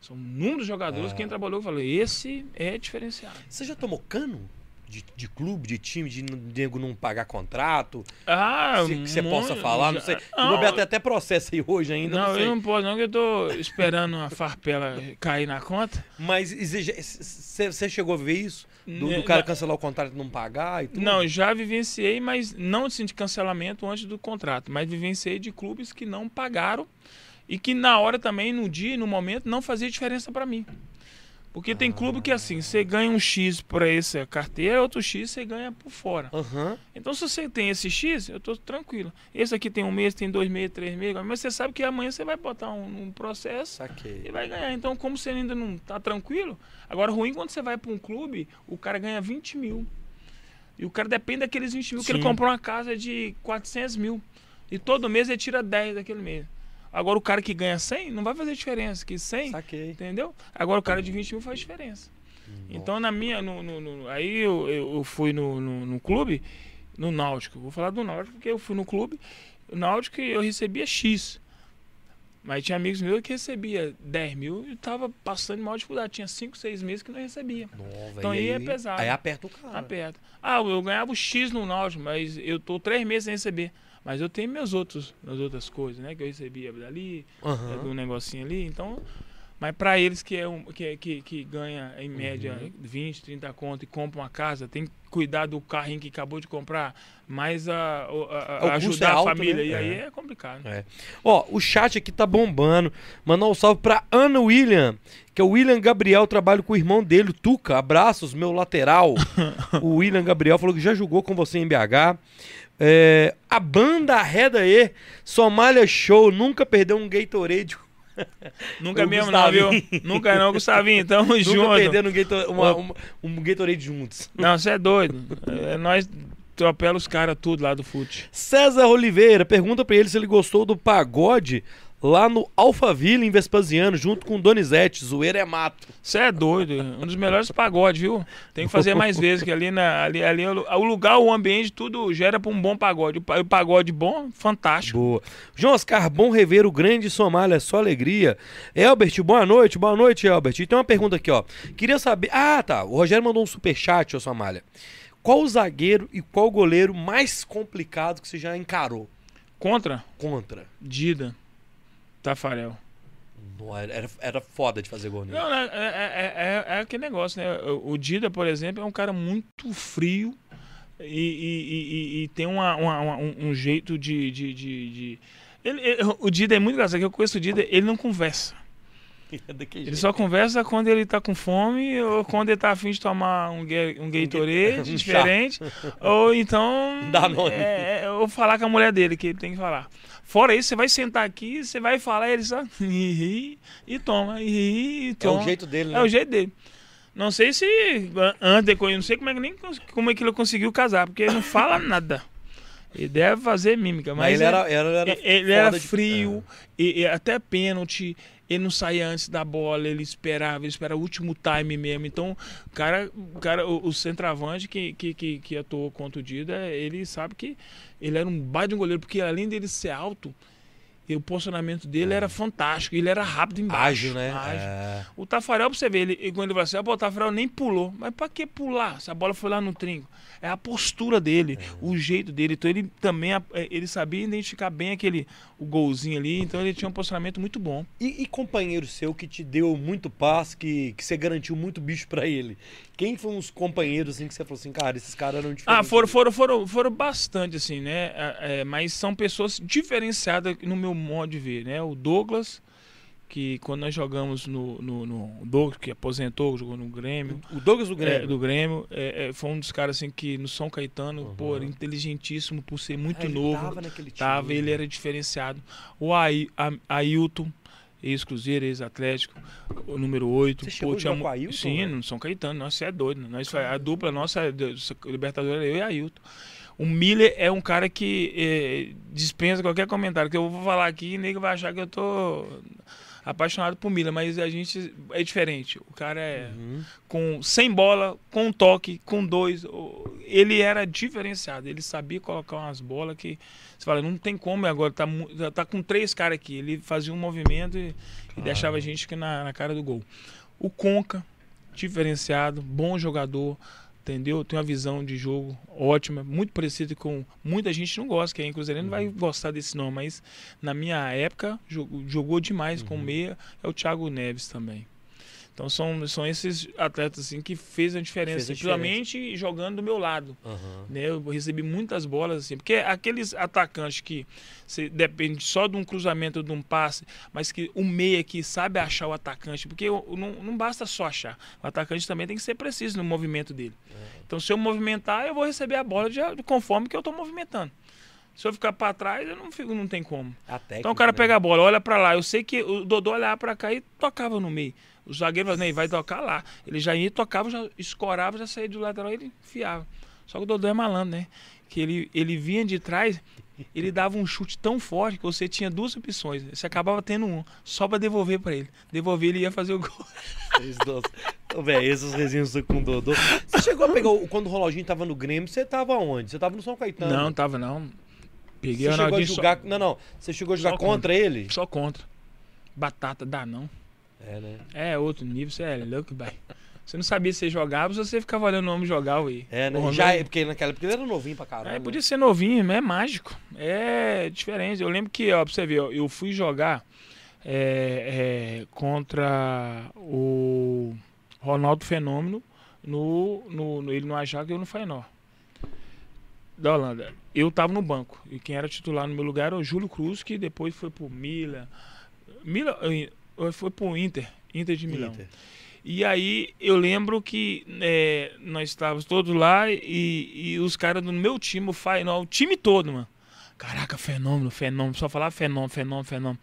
São inúmeros jogadores, É. quem trabalhou falou, esse é diferenciado. Você já tomou cano? De, de clube, de time, de nego não pagar contrato? Ah, Se que você muito- possa falar, não sei. Não, o Roberto até processo aí hoje ainda, não, Não, sei. eu não posso, não, que eu tô esperando a farpela cair na conta. Mas você chegou a ver isso? Do, do Né, cara cancelar o contrato e não pagar e tudo? Não, já vivenciei, mas não assim, de cancelamento antes do contrato, mas vivenciei de clubes que não pagaram e que na hora também, no dia e no momento, não fazia diferença para mim. Porque tem clube que assim, você ganha um X por essa carteira, outro X você ganha por fora. Aham. Então, se você tem esse X, eu tô tranquilo. Esse aqui tem um mês, tem dois meses, três meses, mas você sabe que amanhã você vai botar um, um processo Saquei. e vai ganhar. Então, como você ainda não tá tranquilo, agora ruim quando você vai para um clube, o cara ganha 20 mil. E o cara depende daqueles 20 mil que ele Sim. comprou uma casa de 400 mil. E todo mês ele tira 10 daquele mês. Agora o cara que ganha 100 não vai fazer diferença. Que 100, Saquei. entendeu? Agora o cara de 20 mil faz diferença. Então, na minha. No, no- no- aí eu, eu, fui no, no, no clube, no Náutico. Vou falar do Náutico, porque eu fui no clube. O Náutico eu recebia X. Mas tinha amigos meus que recebia 10 mil e tava passando maior dificuldade. Tinha 5, 6 meses que não recebia. Velho, Então aí é pesado. Aí aperta o cara. Aperta. Ah, eu ganhava o X no Náutico, mas eu tô três meses sem receber. Mas eu tenho meus outros, as outras coisas, né? Que eu recebia dali, Aham. é, do negocinho ali, então. Mas para eles que, é um, que, é- que, que ganha em média Uhum. 20, 30 conto e compra uma casa, tem que cuidar do carrinho que acabou de comprar, mais a, a- a- custo ajudar é alto, a família. né? E aí É. é complicado. É. Ó, o chat aqui tá bombando. Mandar um salve pra Ana William, que é o William Gabriel, trabalho com o irmão dele, o Tuca. Abraços, meu lateral. (laughs) o William Gabriel falou que já jogou com você em BH. É, a banda Reda E, Somália Show, nunca perdeu um Gatorade. (laughs) Nunca O mesmo, não, viu? Nunca não, Gustavinho. Tamo (laughs) Nunca junto. perdendo um Gatorade, uma- uma- um Gatorade juntos. Não, você é doido. É, nós atropela os caras tudo lá do fute. César Oliveira pergunta pra ele se ele gostou do pagode lá no Alphaville, em Vespasiano, junto com Donizete. Zoeira é mato. Você é doido. Um dos melhores pagodes, viu? Tem que fazer mais vezes, que ali, na, ali, ali é o o lugar, o ambiente, tudo gera pra um bom pagode. O pa- o pagode bom, fantástico. Boa. João Oscar, bom rever o grande Somália, é só alegria. Elbert, boa noite, boa noite, Elbert. E tem uma pergunta aqui, ó. Queria saber. Ah, tá. O Rogério mandou um superchat, ô Somália. Qual o zagueiro e qual o goleiro mais complicado que você já encarou Contra, contra? Dida, Tafarel. Não, era, era, foda de fazer gol nele. Não, né, é, é- é- é aquele negócio, né? O, Dida, por exemplo, é um cara muito frio e, e- e- e- e tem uma- uma- uma- um, um jeito de. de, de- de- Ele- ele- o Dida é muito engraçado, que eu conheço o Dida, ele não conversa. (laughs) É Ele só conversa quando ele tá com fome ou quando ele tá afim de tomar um, um Gatorade (laughs) um chá. diferente. ou então. É, é, ou falar com a mulher dele, que ele tem que falar. Fora isso, você vai sentar aqui, você vai falar, ele só. E, e toma, e, É toma. o jeito dele, né? É o jeito dele. Não sei se an- antes conhecer, não sei como é que nem como é que ele conseguiu casar, porque ele não fala (laughs) nada. Ele deve fazer mímica, mas, Mas ele é- era, era, era ele, era de- frio, e, e até pênalti, ele não saía antes da bola, ele esperava, ele esperava o último time mesmo. Então, o cara, o, cara, o, o centroavante que, que, que, que atuou contra o Dida, ele sabe que ele era um baita de um goleiro, porque além dele ser alto, e o posicionamento dele era fantástico, ele era rápido embaixo. Ágil, né? ágil. É. O Tafarel, pra você ver, ele, quando ele vai assim, "Ah, o Tafarel nem pulou. Mas pra que pular se a bola foi lá no trinco? É a postura dele, o jeito dele. Então ele também é, ele sabia identificar bem aquele o golzinho ali, então ele tinha um posicionamento muito bom. E, e companheiro seu que te deu muito passe, que, que você garantiu muito bicho pra ele? Quem foram os companheiros assim que você falou assim, cara, esses caras eram Ah, diferentes? foram, foram, foram, foram bastante, assim, né? É, é, mas são pessoas diferenciadas no meu modo de ver, né? O Douglas, que quando nós jogamos no, no, no o Douglas, que aposentou, jogou no Grêmio. O Douglas do É, Grêmio. do Grêmio, é, é, foi um dos caras assim que no São Caetano, Uhum. pô, era inteligentíssimo por ser muito Ah, ele novo. Tava naquele time. Tava, ele era diferenciado. O Ailton, ex-Cruzeiro, ex-Atlético, o número 8. Você chegou a jogar mu- com Ailton, Sim, né? no São Caetano. Nossa, você é doido. né? Nós, a dupla nossa, é do- Libertadores, era eu e Ailton. O Miller é um cara que eh, dispensa qualquer comentário, que eu vou falar aqui e nego vai achar que eu tô apaixonado por Miller, mas a gente é diferente. O cara é Uhum. com sem bola, com um toque, com dois. Ele era diferenciado. Ele sabia colocar umas bolas que você fala, não tem como agora, tá, tá com três caras aqui. Ele fazia um movimento e, e deixava a gente que na, na cara do gol. O Conca, diferenciado, bom jogador, entendeu? Tem uma visão de jogo ótima, muito parecido com muita gente não gosta, que é Cruzeiro não vai gostar desse nome, mas na minha época jogou, jogou demais com meia, é o Thiago Neves também. Então são, são esses atletas assim que fez a diferença, Fez a principalmente jogando do meu lado. Aham. Né? Eu recebi muitas bolas assim, porque aqueles atacantes que depende só de um cruzamento, de um passe, mas que o meia que sabe achar o atacante, porque não, não basta só achar, o atacante também tem que ser preciso no movimento dele. Então se eu movimentar, eu vou receber a bola de, conforme que eu estou movimentando. Se eu ficar para trás, eu não fico, não tem como. A técnica, Então o cara né? pega a bola, olha pra lá. Eu sei que o Dodô olhava pra cá e tocava no meio. O zagueiro "Ney, vai tocar lá. Ele já ia, tocava, já escorava, já saía do lateral e ele enfiava. Só que o Dodô é malandro, né? Que ele, ele vinha de trás, ele dava um chute tão forte que você tinha duas opções. Você acabava tendo um, só pra devolver pra ele. Devolver, ele ia fazer o gol. (laughs) Ô, velho, esses resenhos com o Dodô. Você chegou a pegar. Quando o Ronaldinho tava no Grêmio, você tava onde? Você tava no São Caetano. Não, tava não. Peguei Você o chegou a Ronaldinho só- jogar. Não, não. Você chegou a jogar Só contra ele? só contra. Batata, dá não. É, né? É outro nível, você é louco, velho. Você não sabia se você jogava, se você ficava olhando o homem jogar, ué. É, né? Já, Ronaldo- é porque naquela época ele era novinho pra caramba. É, né? podia ser novinho, mas é mágico. É diferente. Eu lembro que, ó, pra você ver, ó, eu fui jogar é, é, contra o Ronaldo Fenômeno no, no, no- ele no Ajax e eu no Feyenoord. Da Holanda. Eu tava no banco. E quem era titular no meu lugar era o Júlio Cruz, que depois foi pro Milan. Milan eh, foi pro Inter. Inter de Milão. Inter. E aí eu lembro que é, nós estávamos todos lá e, e os caras do meu time, o Feyenoord, o time todo, mano. Caraca, fenômeno, fenômeno. Só falava fenômeno, fenômeno, fenômeno.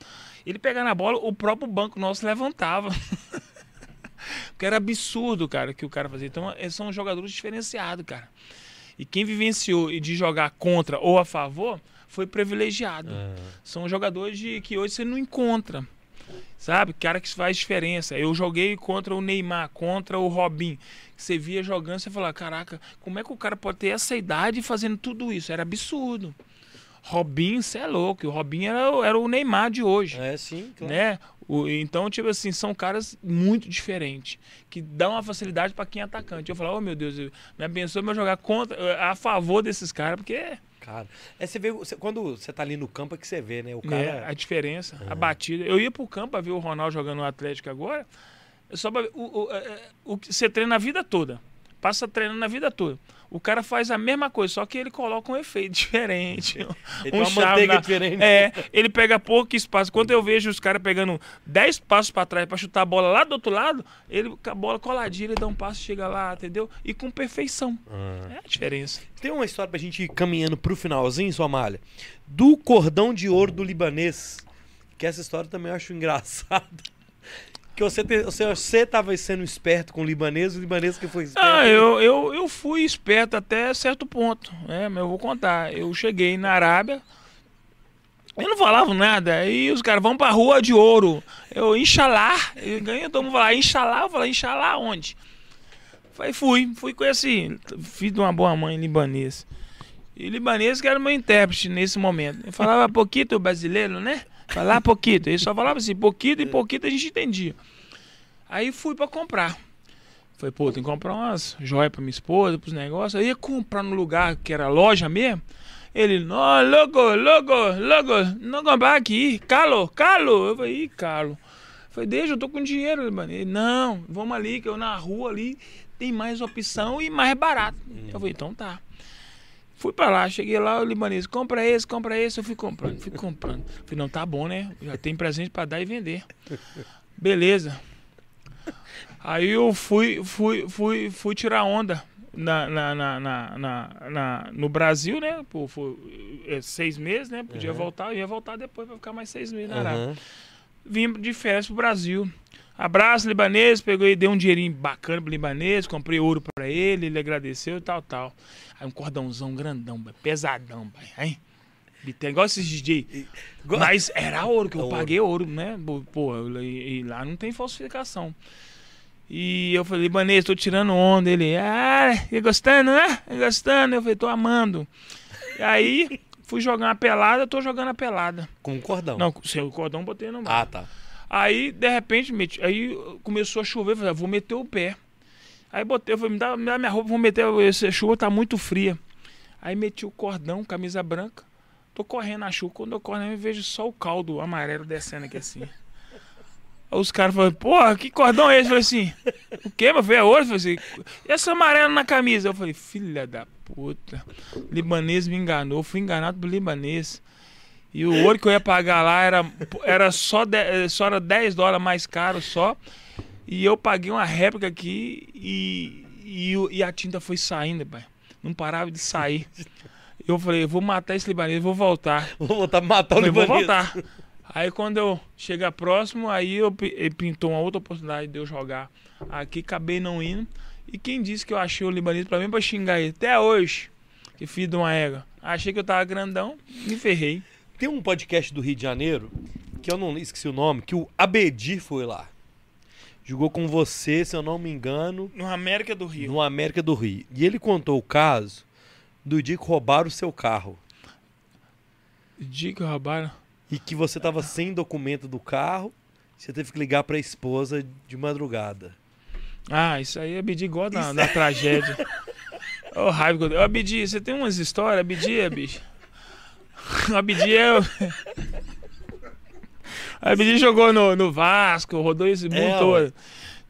Ele pegava na bola, o próprio banco nosso levantava. (laughs) Porque era absurdo, cara, que o cara fazia. Então, são jogadores diferenciados, cara. E quem vivenciou e de jogar contra ou a favor foi privilegiado. Ah, São jogadores de, que hoje você não encontra. Sabe? Cara que faz diferença. Eu joguei contra o Neymar, contra o Robin. Você via jogando, você falava, caraca, como é que o cara pode ter essa idade fazendo tudo isso? Era absurdo. Robin, você é louco. O Robin era, o- era o Neymar de hoje. é, sim, claro. Né? O- então, tipo assim, são caras muito diferentes, que dão uma facilidade pra quem é atacante. Eu falo, oh meu Deus, eu- me abençoe pra eu jogar contra, a favor desses caras, porque Cara, é, você vê, você- quando você tá ali no campo é que você vê, né? O cara. É, a diferença, a batida. Eu ia pro campo pra ver o Ronaldo jogando no Atlético agora. Só pra ver, o, o, é, é, o que você treina a vida toda. Passa treinando a vida toda. O cara faz a mesma coisa, só que ele coloca um efeito (laughs) diferente. Ele um uma na- diferente. É, ele pega pouco espaço. Quando eu vejo os caras pegando 10 passos pra trás pra chutar a bola lá do outro lado, ele com a bola coladinha, ele dá um passo, chega lá, entendeu? E com perfeição. Ah. É a diferença. Tem uma história pra gente ir caminhando pro finalzinho, sua malha. Do cordão de ouro do libanês. Que essa história também eu acho engraçada. Que você, te, você, você tava sendo esperto com o libanês, o libanês que foi esperto. Ah, eu, eu, eu fui esperto até certo ponto. É, mas eu vou contar. Eu cheguei na Arábia, eu não falava nada. Aí os caras vão pra rua de ouro. Eu, Inxalá, eu ganhei, todo mundo falava, Inxalá, eu falei, Inxalá onde? Falei, fui, fui com esse filho de uma boa mãe libanês. E libanês que era meu intérprete nesse momento. Eu falava pouquinho brasileiro, né? Falar pouquinho. Ele só falava assim, pouquinho e pouquinho a gente entendia. Aí fui pra comprar. Falei, pô, tem que comprar umas joias pra minha esposa, pros negócios. Eu ia comprar no lugar que era loja mesmo. Ele, não, louco, louco, louco, não comprar aqui, calo, calo. Eu falei, ih, calo. Falei, deixa, eu tô com dinheiro, mano. Ele, não, vamos ali, que eu na rua ali tem mais opção e mais barato. Eu falei, então tá. Fui pra lá, cheguei lá, o libanês, compra esse, compra esse, eu fui comprando, fui comprando. Falei, não, tá bom, né? Já tem presente pra dar e vender. Beleza. Aí eu fui, fui, fui, fui tirar onda na, na, na, na, na no Brasil, né? Foi é, seis meses, né? Podia uhum. voltar, eu ia voltar depois pra ficar mais seis meses na Arábia. Uhum. Vim de férias pro Brasil. Abraço, libanês. Pegou e deu um dinheirinho bacana pro libanês. Comprei ouro pra ele, ele agradeceu e tal, tal. Aí um cordãozão grandão, pesadão, pai. Aí, tem igual esses DJ. Mas era ouro, que eu é paguei ouro, né? Pô, e, lá não tem falsificação. E eu falei, libanês, tô tirando onda. Ele, ah, e gostando, né? Gostando. Eu falei, tô amando. E aí, fui jogar uma pelada, tô jogando a pelada. Com o cordão? Não, sem o cordão botei no mar. Ah, tá. Aí, de repente, meti, aí começou a chover, eu falei, ah, vou meter o pé. Aí botei, eu falei, me dá, me dá minha roupa, vou meter, essa chuva tá muito fria. Aí meti o cordão, camisa branca, tô correndo na chuva, quando eu corro, eu vejo só o caldo amarelo descendo aqui assim. Aí os caras falaram, porra, que cordão é esse? Eu falei assim, o quê, meu filho? É ouro? Eu falei assim, e essa amarela na camisa? Eu falei, filha da puta, o libanês me enganou, fui enganado pelo libanês. E o ouro que eu ia pagar lá era, era só, de, só era 10 dólares mais caro só. E eu paguei uma réplica aqui e, e, e a tinta foi saindo, pai. Não parava de sair. (laughs) Eu falei, vou matar esse libanês, vou voltar. Vou voltar pra matar o falei, libanês. Vou voltar. (laughs) Aí quando eu chegar próximo, aí eu, ele pintou uma outra oportunidade de eu jogar aqui, acabei não indo. E quem disse que eu achei o libanês pra mim pra xingar ele? Até hoje, que filho de uma égua. Achei que eu tava grandão, me ferrei. Tem um podcast do Rio de Janeiro, que eu não esqueci o nome, que o Abedi foi lá. Jogou com você, se eu não me engano. No América do Rio. No América do Rio. E ele contou o caso do dia que roubaram o seu carro. Dia que roubaram? E que você tava sem documento do carro, você teve que ligar pra esposa de madrugada. Ah, isso aí é Abedi igual na, na tragédia. Ô, oh, raiva. Ô, Abedi, você tem umas histórias, Abedi, é, bicho? O (laughs) Abdi é. Abdi jogou no, no Vasco, rodou esse mundo é, todo.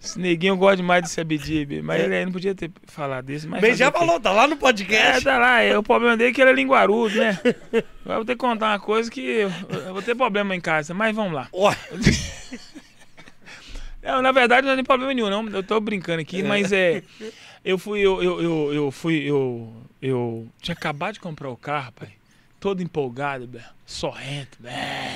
Esse neguinho gosta demais desse Abdi, mas é. ele não podia ter falado isso. Mas Bem, já falou, tá lá no podcast. É, tá lá. É, o problema dele é que ele é linguarudo, né? Agora vou ter que contar uma coisa que eu, eu vou ter problema em casa, mas vamos lá. (laughs) Não, na verdade não tem problema nenhum, não. Eu tô brincando aqui, mas é. Eu fui, eu, eu, eu, eu fui, eu, eu tinha acabado de comprar o carro, pai todo empolgado, sorrento,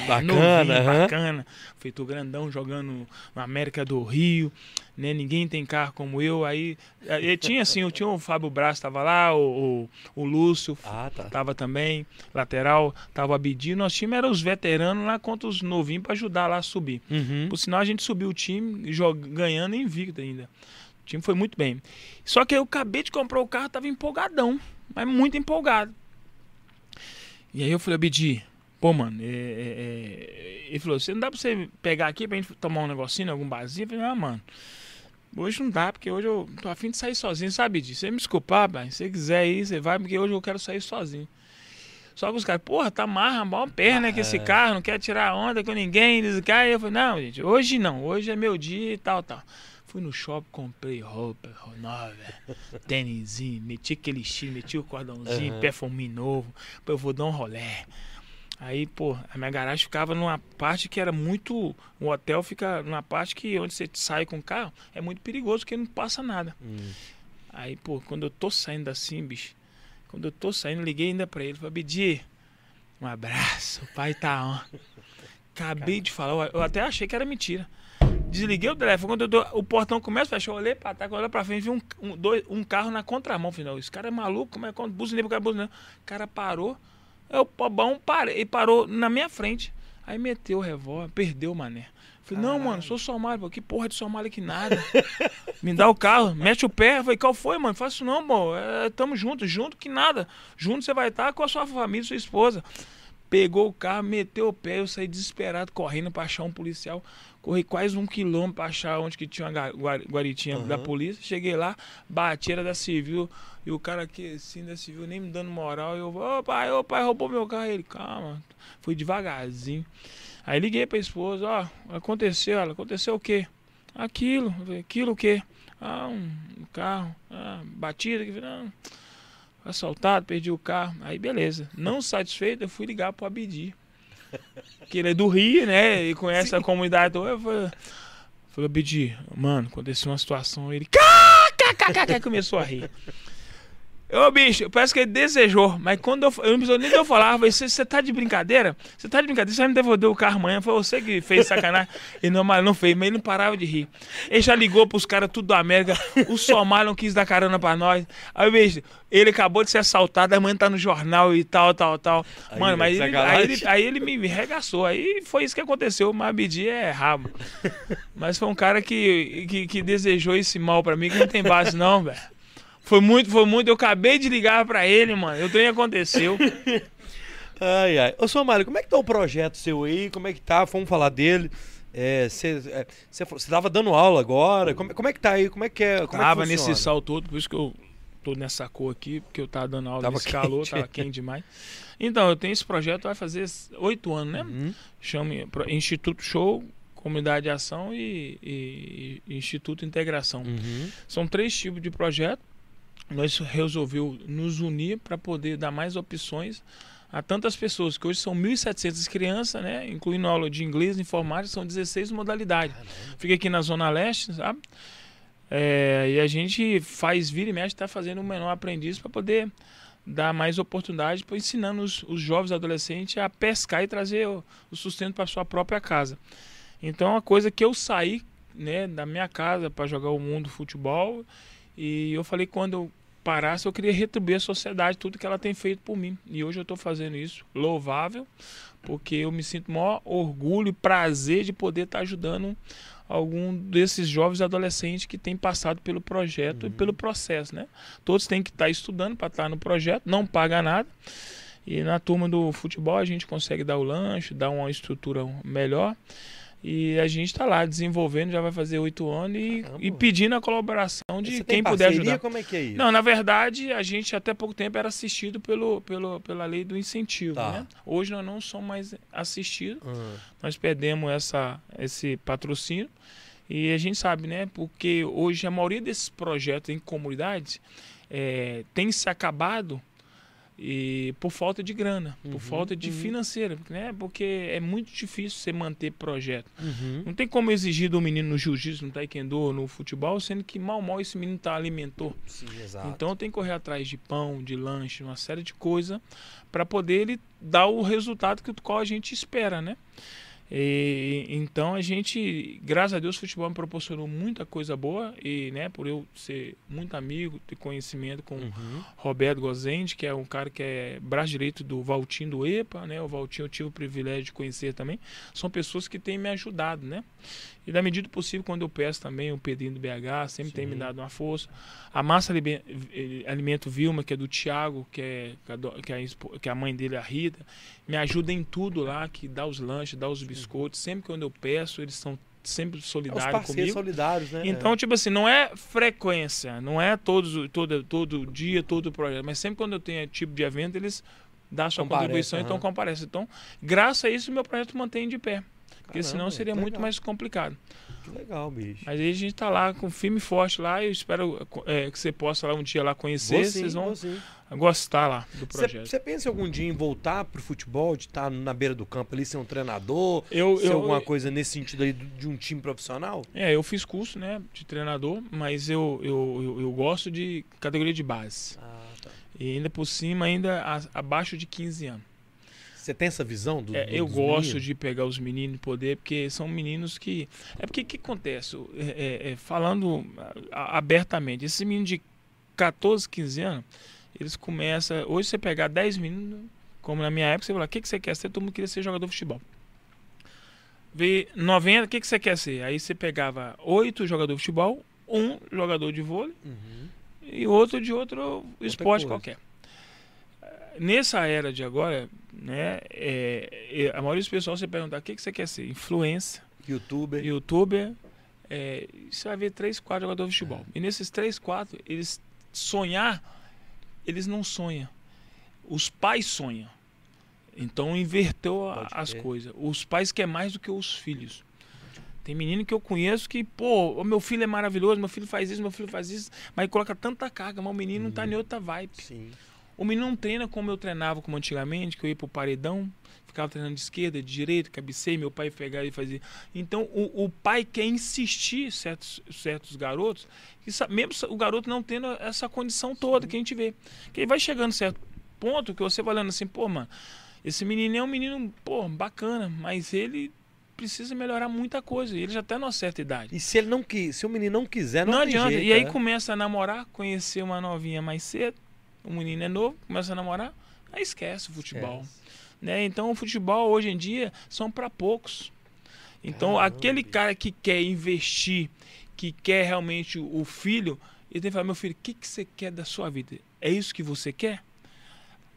bacana, novinho, bacana, feito grandão jogando na América do Rio, né? Ninguém tem carro como eu. Aí, aí tinha assim, eu tinha o Fábio Braz tava lá, o, o, o Lúcio ah, tá. tava também, lateral, tava o Abidi. Nosso time era os veteranos lá contra os novinhos para ajudar lá a subir. Uhum. Por sinal a gente subiu o time jogando, ganhando invicto ainda. O time foi muito bem. Só que eu acabei de comprar o carro, tava empolgadão, mas muito empolgado. E aí eu falei, Abidi, pô, mano, é, é, é... ele falou, você não dá pra você pegar aqui pra gente tomar um negocinho, algum barzinho? Eu falei, ah, mano, hoje não dá, porque hoje eu tô afim de sair sozinho, sabe, Abidi? Você me desculpar, pai, se você quiser ir, você vai, porque hoje eu quero sair sozinho. Só que os caras, porra, tá marra, mó perna que esse é. carro, não quer tirar onda com ninguém, eles caem. Eu falei, não, gente, hoje não, hoje é meu dia e tal, tal. Fui no shopping, comprei roupa nova, (laughs) tênisinho, meti aquele estilo, meti o cordãozinho, uhum. perfume novo. Pô, eu vou dar um rolé. Aí, pô, a minha garagem ficava numa parte que era muito. O hotel fica numa parte que onde você sai com o carro é muito perigoso, porque não passa nada. Hum. Aí, pô, quando eu tô saindo assim, bicho, quando eu tô saindo, liguei ainda pra ele. Falei, Bidi, um abraço, o pai tá on. (laughs) Acabei Caramba. de falar, eu até achei que era mentira. Desliguei o telefone. Quando dou- o portão começa a fechar, eu olhei pra trás, olhei pra frente, vi um, um, dois, um carro na contramão. Falei, não, esse cara é maluco, como é que buzinei pro cara buzinando? O cara parou. Eu, pobão, parei, e parou na minha frente. Aí meteu o revólver, perdeu o mané. Falei, não, mano, sou somália, pô. Que porra de somália que nada. (laughs) Me dá o carro, mete o pé. Falei, qual foi, mano? Faço não, pô. É, tamo junto, junto que nada. Junto você vai estar com a sua família, sua esposa. Pegou o carro, meteu o pé, eu saí desesperado, correndo pra achar um policial. Corri quase um quilômetro pra achar onde que tinha uma guaritinha da polícia. Cheguei lá, bati, era da civil. E o cara aqui, assim, da civil, nem me dando moral. Eu, ô pai, ô pai, roubou meu carro. Ele, calma. Fui devagarzinho. Aí liguei pra esposa, ó, aconteceu, ela, aconteceu o quê? Aquilo, aquilo o quê? Ah, um, carro, ah, batida, que não, assaltado, perdi o carro. Aí beleza. Não satisfeito, eu fui ligar pro Abidi. Que ele é do Rio, né? E conhece a comunidade toda. Eu falei, falei, Abidi, mano, aconteceu uma situação. Ele cá, cá, cá, cá, começou a rir. Ô, bicho, parece que ele desejou, mas quando eu, eu não precisou nem de eu falar, você você tá de brincadeira? Você tá de brincadeira? Você vai me devolver o carro amanhã? Foi você que fez sacanagem. Ele (laughs) não, mas não fez, mas ele não parava de rir. Ele já ligou pros caras tudo do América, o Somália não quis dar carona pra nós. Aí, bicho, ele acabou de ser assaltado, amanhã tá no jornal e tal, tal, tal. Aí, Mano, mas velho, ele, aí, ele, aí ele me me regaçou. Aí foi isso que aconteceu. O Mabidi é rabo. (laughs) Mas foi um cara que, que, que desejou esse mal pra mim, que não tem base, não, velho. Foi muito, foi muito. Eu acabei de ligar pra ele, mano. O trem aconteceu. (laughs) Ai, ai. Ô, Somália, como é que tá o projeto seu aí? Como é que tá? Vamos falar dele. Você tava dando aula agora? Como, como é que tá aí? Como é que é? Como tava é que nesse sol todo, por isso que eu tô nessa cor aqui, porque eu tava dando aula Tava nesse calor, quente. tava quente demais. Então, eu tenho esse projeto, vai fazer oito anos, né? Uhum. Chama Instituto Show, Comunidade de Ação e, e- e Instituto Integração. Uhum. São três tipos de projeto. Nós resolveu nos unir para poder dar mais opções a tantas pessoas, que hoje são 1.700 crianças, né? Incluindo aula de inglês, informática, são 16 modalidades. Fica aqui na Zona Leste, sabe? É, e a gente faz vira e mexe, está fazendo um menor aprendiz para poder dar mais oportunidade para ensinando os, os jovens adolescentes a pescar e trazer o, o sustento para sua própria casa. Então, é uma coisa que eu saí né, da minha casa para jogar o mundo futebol e eu falei que quando eu parasse eu queria retribuir à sociedade tudo que ela tem feito por mim. E hoje eu estou fazendo isso, louvável, porque eu me sinto maior orgulho e prazer de poder estar ajudando algum desses jovens adolescentes que têm passado pelo projeto e pelo processo, né? Todos têm que estar estudando para estar no projeto, não paga nada. E na turma do futebol a gente consegue dar o lanche, dar uma estrutura melhor. E a gente está lá desenvolvendo, já vai fazer oito anos e, e pedindo a colaboração de quem puder ajudar. Como é que é isso? Não, na verdade, a gente até pouco tempo era assistido pelo, pelo, pela lei do incentivo. Tá. Né? Hoje nós não somos mais assistidos, Ah, nós perdemos essa, esse patrocínio. E a gente sabe, né? Porque hoje a maioria desses projetos em comunidades eh, tem se acabado e por falta de grana, Uhum, por falta de uhum. financeira, né? Porque é muito difícil você manter projeto. uhum. Não tem como exigir do menino no jiu-jitsu, no taekwondo, no futebol, sendo que mal mal esse menino tá alimentou. Sim. Então tem que correr atrás de pão, de lanche, uma série de coisas para poder ele dar o resultado que o qual a gente espera, né? E, então a gente, graças a Deus, o futebol me proporcionou muita coisa boa e, né, por eu ser muito amigo, ter conhecimento com Uhum. Roberto Gozende, que é um cara que é braço direito do Valtinho do EPA, né? O Valtinho eu tive o privilégio de conhecer também. São pessoas que têm me ajudado, né? E da medida do possível, quando eu peço também, o Pedrinho do BH sempre tem me Sim. dado uma força. A Massa eh, Alimento Vilma, que é do Thiago, que é, que a que a, que a mãe dele, a Rita, me ajuda em tudo lá, que dá os lanches, dá os biscoitos. Sempre quando eu peço, eles são sempre É parceiros comigo. solidários, né? Então, tipo assim, não é frequência, não é todos, todo, todo dia, todo projeto, mas sempre quando eu tenho tipo de evento, eles dão a sua Comparece, contribuição, então aham. comparecem. Então, graças a isso, meu projeto mantém de pé. Porque Caramba, senão seria muito legal. mais complicado. Que legal, bicho. Mas aí a gente tá lá com firme e forte lá e eu espero é, que você possa lá um dia lá conhecer. Sim, Vocês vão gostar lá do projeto. Você pensa algum dia em voltar pro futebol, de estar na beira do campo ali, ser um treinador, Eu, ser eu, alguma coisa nesse sentido aí de um time profissional? É, eu fiz curso, né, de treinador, mas eu, eu, eu, eu gosto de categoria de base. Ah, tá. E ainda por cima, ainda a- abaixo de 15 anos. Você tem essa visão do, É, do- eu gosto meninos? de pegar os meninos e poder, porque são meninos que. É porque o que acontece? É, é, é, falando abertamente, esses meninos de 14, 15 anos, eles começam. Hoje você pegar 10 meninos, como na minha época, você fala, o que, que você quer ser? Todo mundo queria ser jogador de futebol. Vê 90, o que, que você quer ser? Aí você pegava oito jogadores de futebol, um jogador de vôlei Uhum. e outro de outro esporte coisa. qualquer. Nessa era de agora, né, é, é, a maioria dos pessoal você perguntar o que, que você quer ser? Influência, Youtuber. youtuber, é, você vai ver três, quatro jogadores de futebol. É. E nesses três, quatro, eles sonhar, eles não sonham. Os pais sonham. Então inverteu Pode as crer. coisas. Os pais querem mais do que os filhos. Tem menino que eu conheço que, pô, meu filho é maravilhoso, meu filho faz isso, meu filho faz isso, mas coloca tanta carga, mas o menino não tá Uhum. em outra vibe. Sim. O menino não treina como eu treinava como antigamente, que eu ia pro paredão, ficava treinando de esquerda, de direita, cabeceio, meu pai pegava e fazia. Então o, o pai quer insistir certos, certos garotos, que mesmo o garoto não tendo essa condição toda que a gente vê. Que vai chegando certo ponto que você vai olhando assim, pô, mano, esse menino é um menino, pô, bacana, mas ele precisa melhorar muita coisa. Ele já tá numa certa idade. E se ele não quis, se o menino não quiser, não, Não, adianta. jeito, e aí né? começa a namorar, conhecer uma novinha mais cedo. O menino é novo, começa a namorar, aí esquece o futebol. Esquece. Né? Então o futebol hoje em dia são para poucos. Então Caramba, aquele cara que quer investir, que quer realmente o, filho, ele tem que falar, meu filho, o que, que você quer da sua vida? É isso que você quer?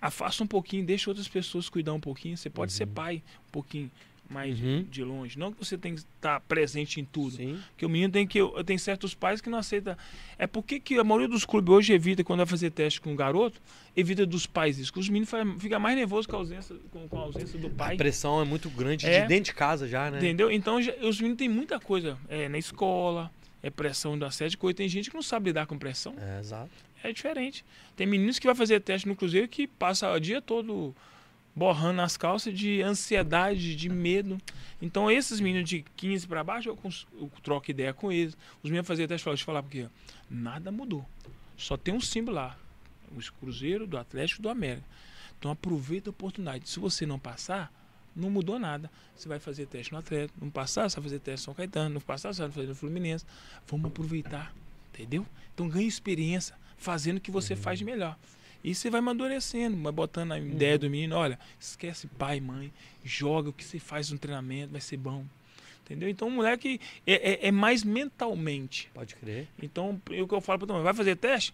Afasta um pouquinho, deixa outras pessoas cuidar um pouquinho. Você pode ser pai um pouquinho mais de- Uhum. de longe. Não que você tem que estar presente em tudo. Sim. Que o menino tem que. Tem certos pais que não aceitam. É porque que a maioria dos clubes hoje evita, quando vai fazer teste com o garoto, evita dos pais isso. Que os meninos ficam mais nervosos com a ausência, com, com a ausência do A pai. pressão é muito grande É. de dentro de casa já, né? Entendeu? Então já- os meninos têm muita coisa. É na escola, é pressão da série de coisa. Tem gente que não sabe lidar com pressão. É, exato. É diferente. Tem meninos que vai fazer teste no Cruzeiro que passa o dia todo borrando as calças de ansiedade, de medo. Então esses meninos de 15 para baixo, eu, eu troco ideia com eles. Os meninos faziam teste, falam, deixa eu falar porque nada mudou. Só tem um símbolo lá. O Cruzeiro, do Atlético do América. Então aproveita a oportunidade. Se você não passar, não mudou nada. Você vai fazer teste no Atlético, não passar, você vai fazer teste no São Caetano, não passar, você vai fazer no Fluminense. Vamos aproveitar, entendeu? Então ganhe experiência fazendo o que você faz de melhor. E você vai amadurecendo, vai botando a ideia do menino, olha, esquece pai, mãe, joga o que você faz no treinamento, vai ser bom. Entendeu? Então o moleque é, é- é mais mentalmente. Pode crer. Então, o que eu falo para mundo, vai fazer teste?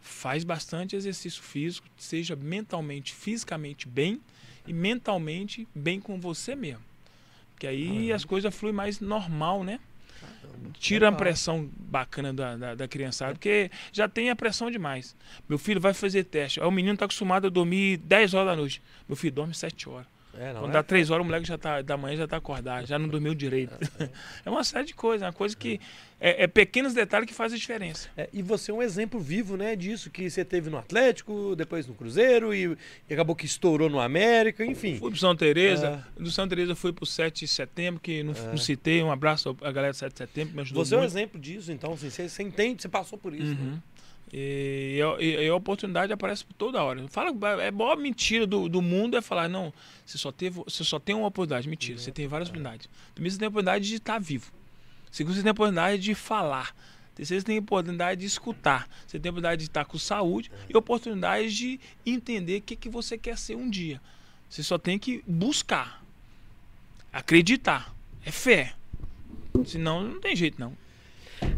Faz bastante exercício físico, seja mentalmente, fisicamente bem e mentalmente bem com você mesmo. Que aí as coisas fluem mais normal, né? Tira a pressão bacana da, da, da criançada, porque já tem a pressão demais. Meu filho vai fazer teste. Aí o menino tá acostumado a dormir 10 horas da noite. Meu filho dorme 7 horas. É, Quando é? dá 3 horas, o moleque já tá, da manhã já tá acordado, já não dormiu direito. É (laughs) uma série de coisas, uma coisa que é, é pequenos detalhes que fazem a diferença. É, e você é um exemplo vivo, né, disso que você teve no Atlético, depois no Cruzeiro e, e acabou que estourou no América, enfim. Fui pro São Teresa, do São Teresa fui pro 7 de setembro, que não, É. não citei, um abraço à galera do 7 de setembro, me ajudou Você é um muito. exemplo disso, então, assim, você, você entende, você passou por isso. Uhum. né? E, e- e a oportunidade aparece por toda hora. Fala, é a maior mentira do, do mundo é falar, não, você só, teve, você só tem uma oportunidade. Mentira, você tem várias oportunidades. Primeiro, você tem a oportunidade de estar vivo. Segundo, você tem a oportunidade de falar. Terceiro, você tem a oportunidade de escutar. Você tem a oportunidade de estar com saúde e a oportunidade de entender o que, que você quer ser um dia. Você só tem que buscar. Acreditar. É fé. Senão, não tem jeito, não.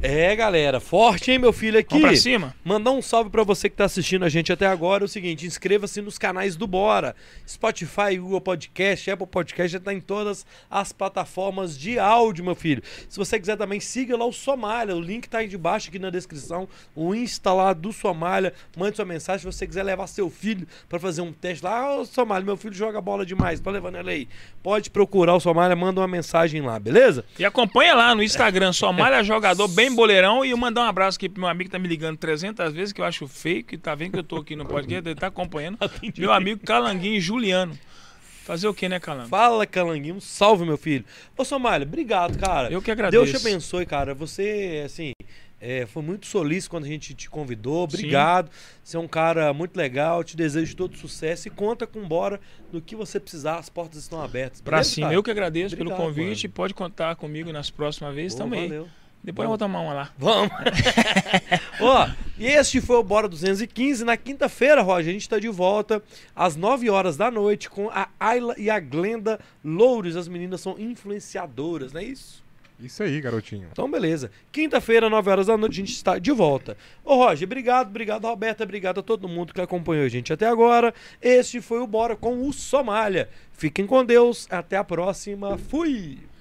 É, galera, forte, hein, meu filho aqui. Vamos pra cima? Mandar um salve pra você que tá assistindo a gente até agora. É o seguinte, inscreva-se nos canais do Bora. Spotify, Google Podcast, Apple Podcast, já tá em todas as plataformas de áudio, meu filho. Se você quiser também, siga lá o Somália. O link tá aí de baixo aqui na descrição. O Insta lá do Somália. Mande sua mensagem se você quiser levar seu filho pra fazer um teste lá. Ô, Somália, meu filho joga bola demais. Tô levando ele aí. Pode procurar o Somália, manda uma mensagem lá, beleza? E acompanha lá no Instagram, Somália Jogador Bem Boleirão. E eu mandar um abraço aqui pro meu amigo que tá me ligando 300 vezes, que eu acho feio, que tá vendo que eu tô aqui no podcast, ele tá acompanhando. (laughs) Meu amigo Calanguinho Juliano. Fazer o que, né, Calango? Fala, Calanguinho. Um salve, meu filho. Ô, Somália, obrigado, cara. Eu que agradeço. Deus te abençoe, cara. Você, assim, É, foi muito solícito quando a gente te convidou. Obrigado. Você é um cara muito legal. Te desejo todo sucesso e conta com Bora no que você precisar. As portas estão abertas. Pra cima, eu que agradeço Obrigado, pelo convite. mano. Pode contar comigo nas próximas vezes Pô, também. valeu. Depois eu vou tomar uma lá. Vamos. (laughs) Ó, e este foi o Bora 215. Na quinta-feira, Roger, a gente tá de volta às 9 horas da noite com a Ayla e a Glenda Loures. As meninas são influenciadoras, não é isso? Isso aí, garotinho. Então, beleza. Quinta-feira, 9 horas da noite, a gente está de volta. Ô, Roger, obrigado, obrigado, Roberta, obrigado a todo mundo que acompanhou a gente até agora. Este foi o Bora com o Somália. Fiquem com Deus, até a próxima. Fui!